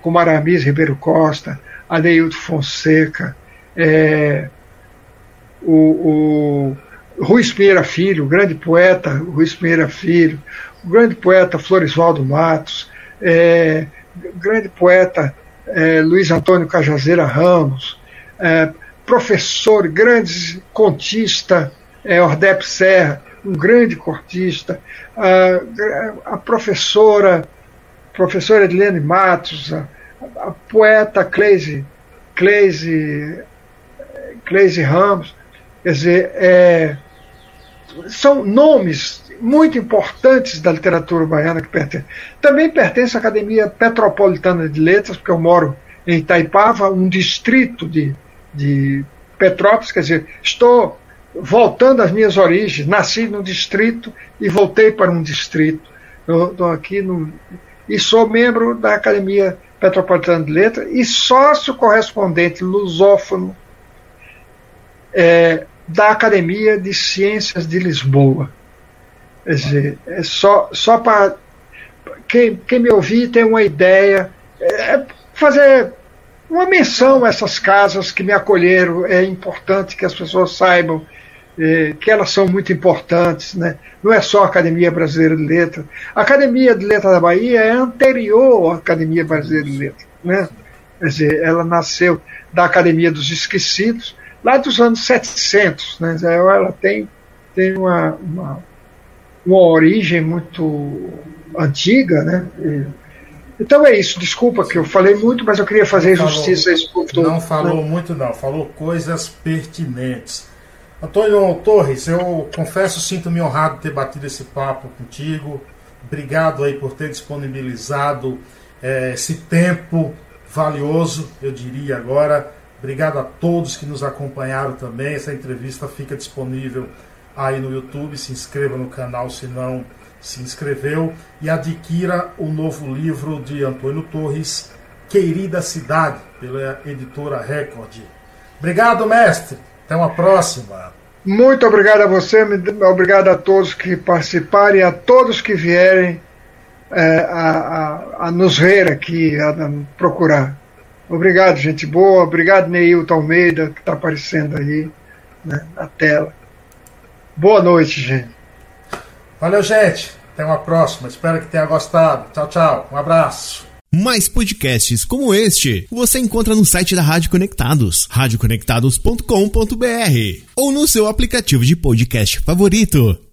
como Aramis Ribeiro Costa, Adeildo Fonseca, é, o, o Rui Pinheira Filho, o grande poeta Rui Pinheira Filho, o grande poeta Floresvaldo Matos, é, o grande poeta é, Luiz Antônio Cajazeira Ramos, é, professor, grande contista, é, Ordep Serra, um grande cortista, a, a professora, professora Edilene Matos, a, a poeta Cleise, Cleise, Cleise Ramos, quer dizer, é, são nomes muito importantes da literatura baiana que pertencem. Também pertence à Academia Petropolitana de Letras, porque eu moro em Itaipava, um distrito de, de Petrópolis, quer dizer, estou voltando às minhas origens, nasci no distrito e voltei para um distrito. Estou aqui no, e sou membro da Academia Petropolitana de Letras e sócio correspondente lusófono é, da Academia de Ciências de Lisboa. Quer dizer, é só, só para quem, quem me ouvir ter uma ideia, é fazer uma menção a essas casas que me acolheram. É importante que as pessoas saibam é, que elas são muito importantes. Né? Não é só a Academia Brasileira de Letras. A Academia de Letras da Bahia é anterior à Academia Brasileira de Letras. Né? Quer dizer, ela nasceu da Academia dos Esquecidos, lá dos anos 700. Né? Ela tem, tem uma, uma, uma origem muito antiga. Né? Então é isso, desculpa que eu falei muito, mas eu queria fazer justiça a esse povo todo. Não falou né? muito, não, falou coisas pertinentes. Antônio Torres, eu confesso, sinto-me honrado de ter batido esse papo contigo. Obrigado aí por ter disponibilizado é, esse tempo valioso, eu diria agora, Obrigado a todos que nos acompanharam também. Essa entrevista fica disponível aí no YouTube. Se inscreva no canal se não se inscreveu e adquira o novo livro de Antônio Torres, Querida Cidade, pela editora Record. Obrigado, mestre. Até uma próxima. Muito obrigado a você, obrigado a todos que participarem, a todos que vierem é, a, a, a, nos ver aqui, a, a procurar. Obrigado, gente boa. Obrigado, Neilton Almeida, que está aparecendo aí né, na tela. Boa noite, gente. Valeu, gente. Até uma próxima. Espero que tenha gostado. Tchau, tchau. Um abraço. Mais podcasts como este você encontra no site da Rádio Conectados, radioconectados.com.br ou no seu aplicativo de podcast favorito.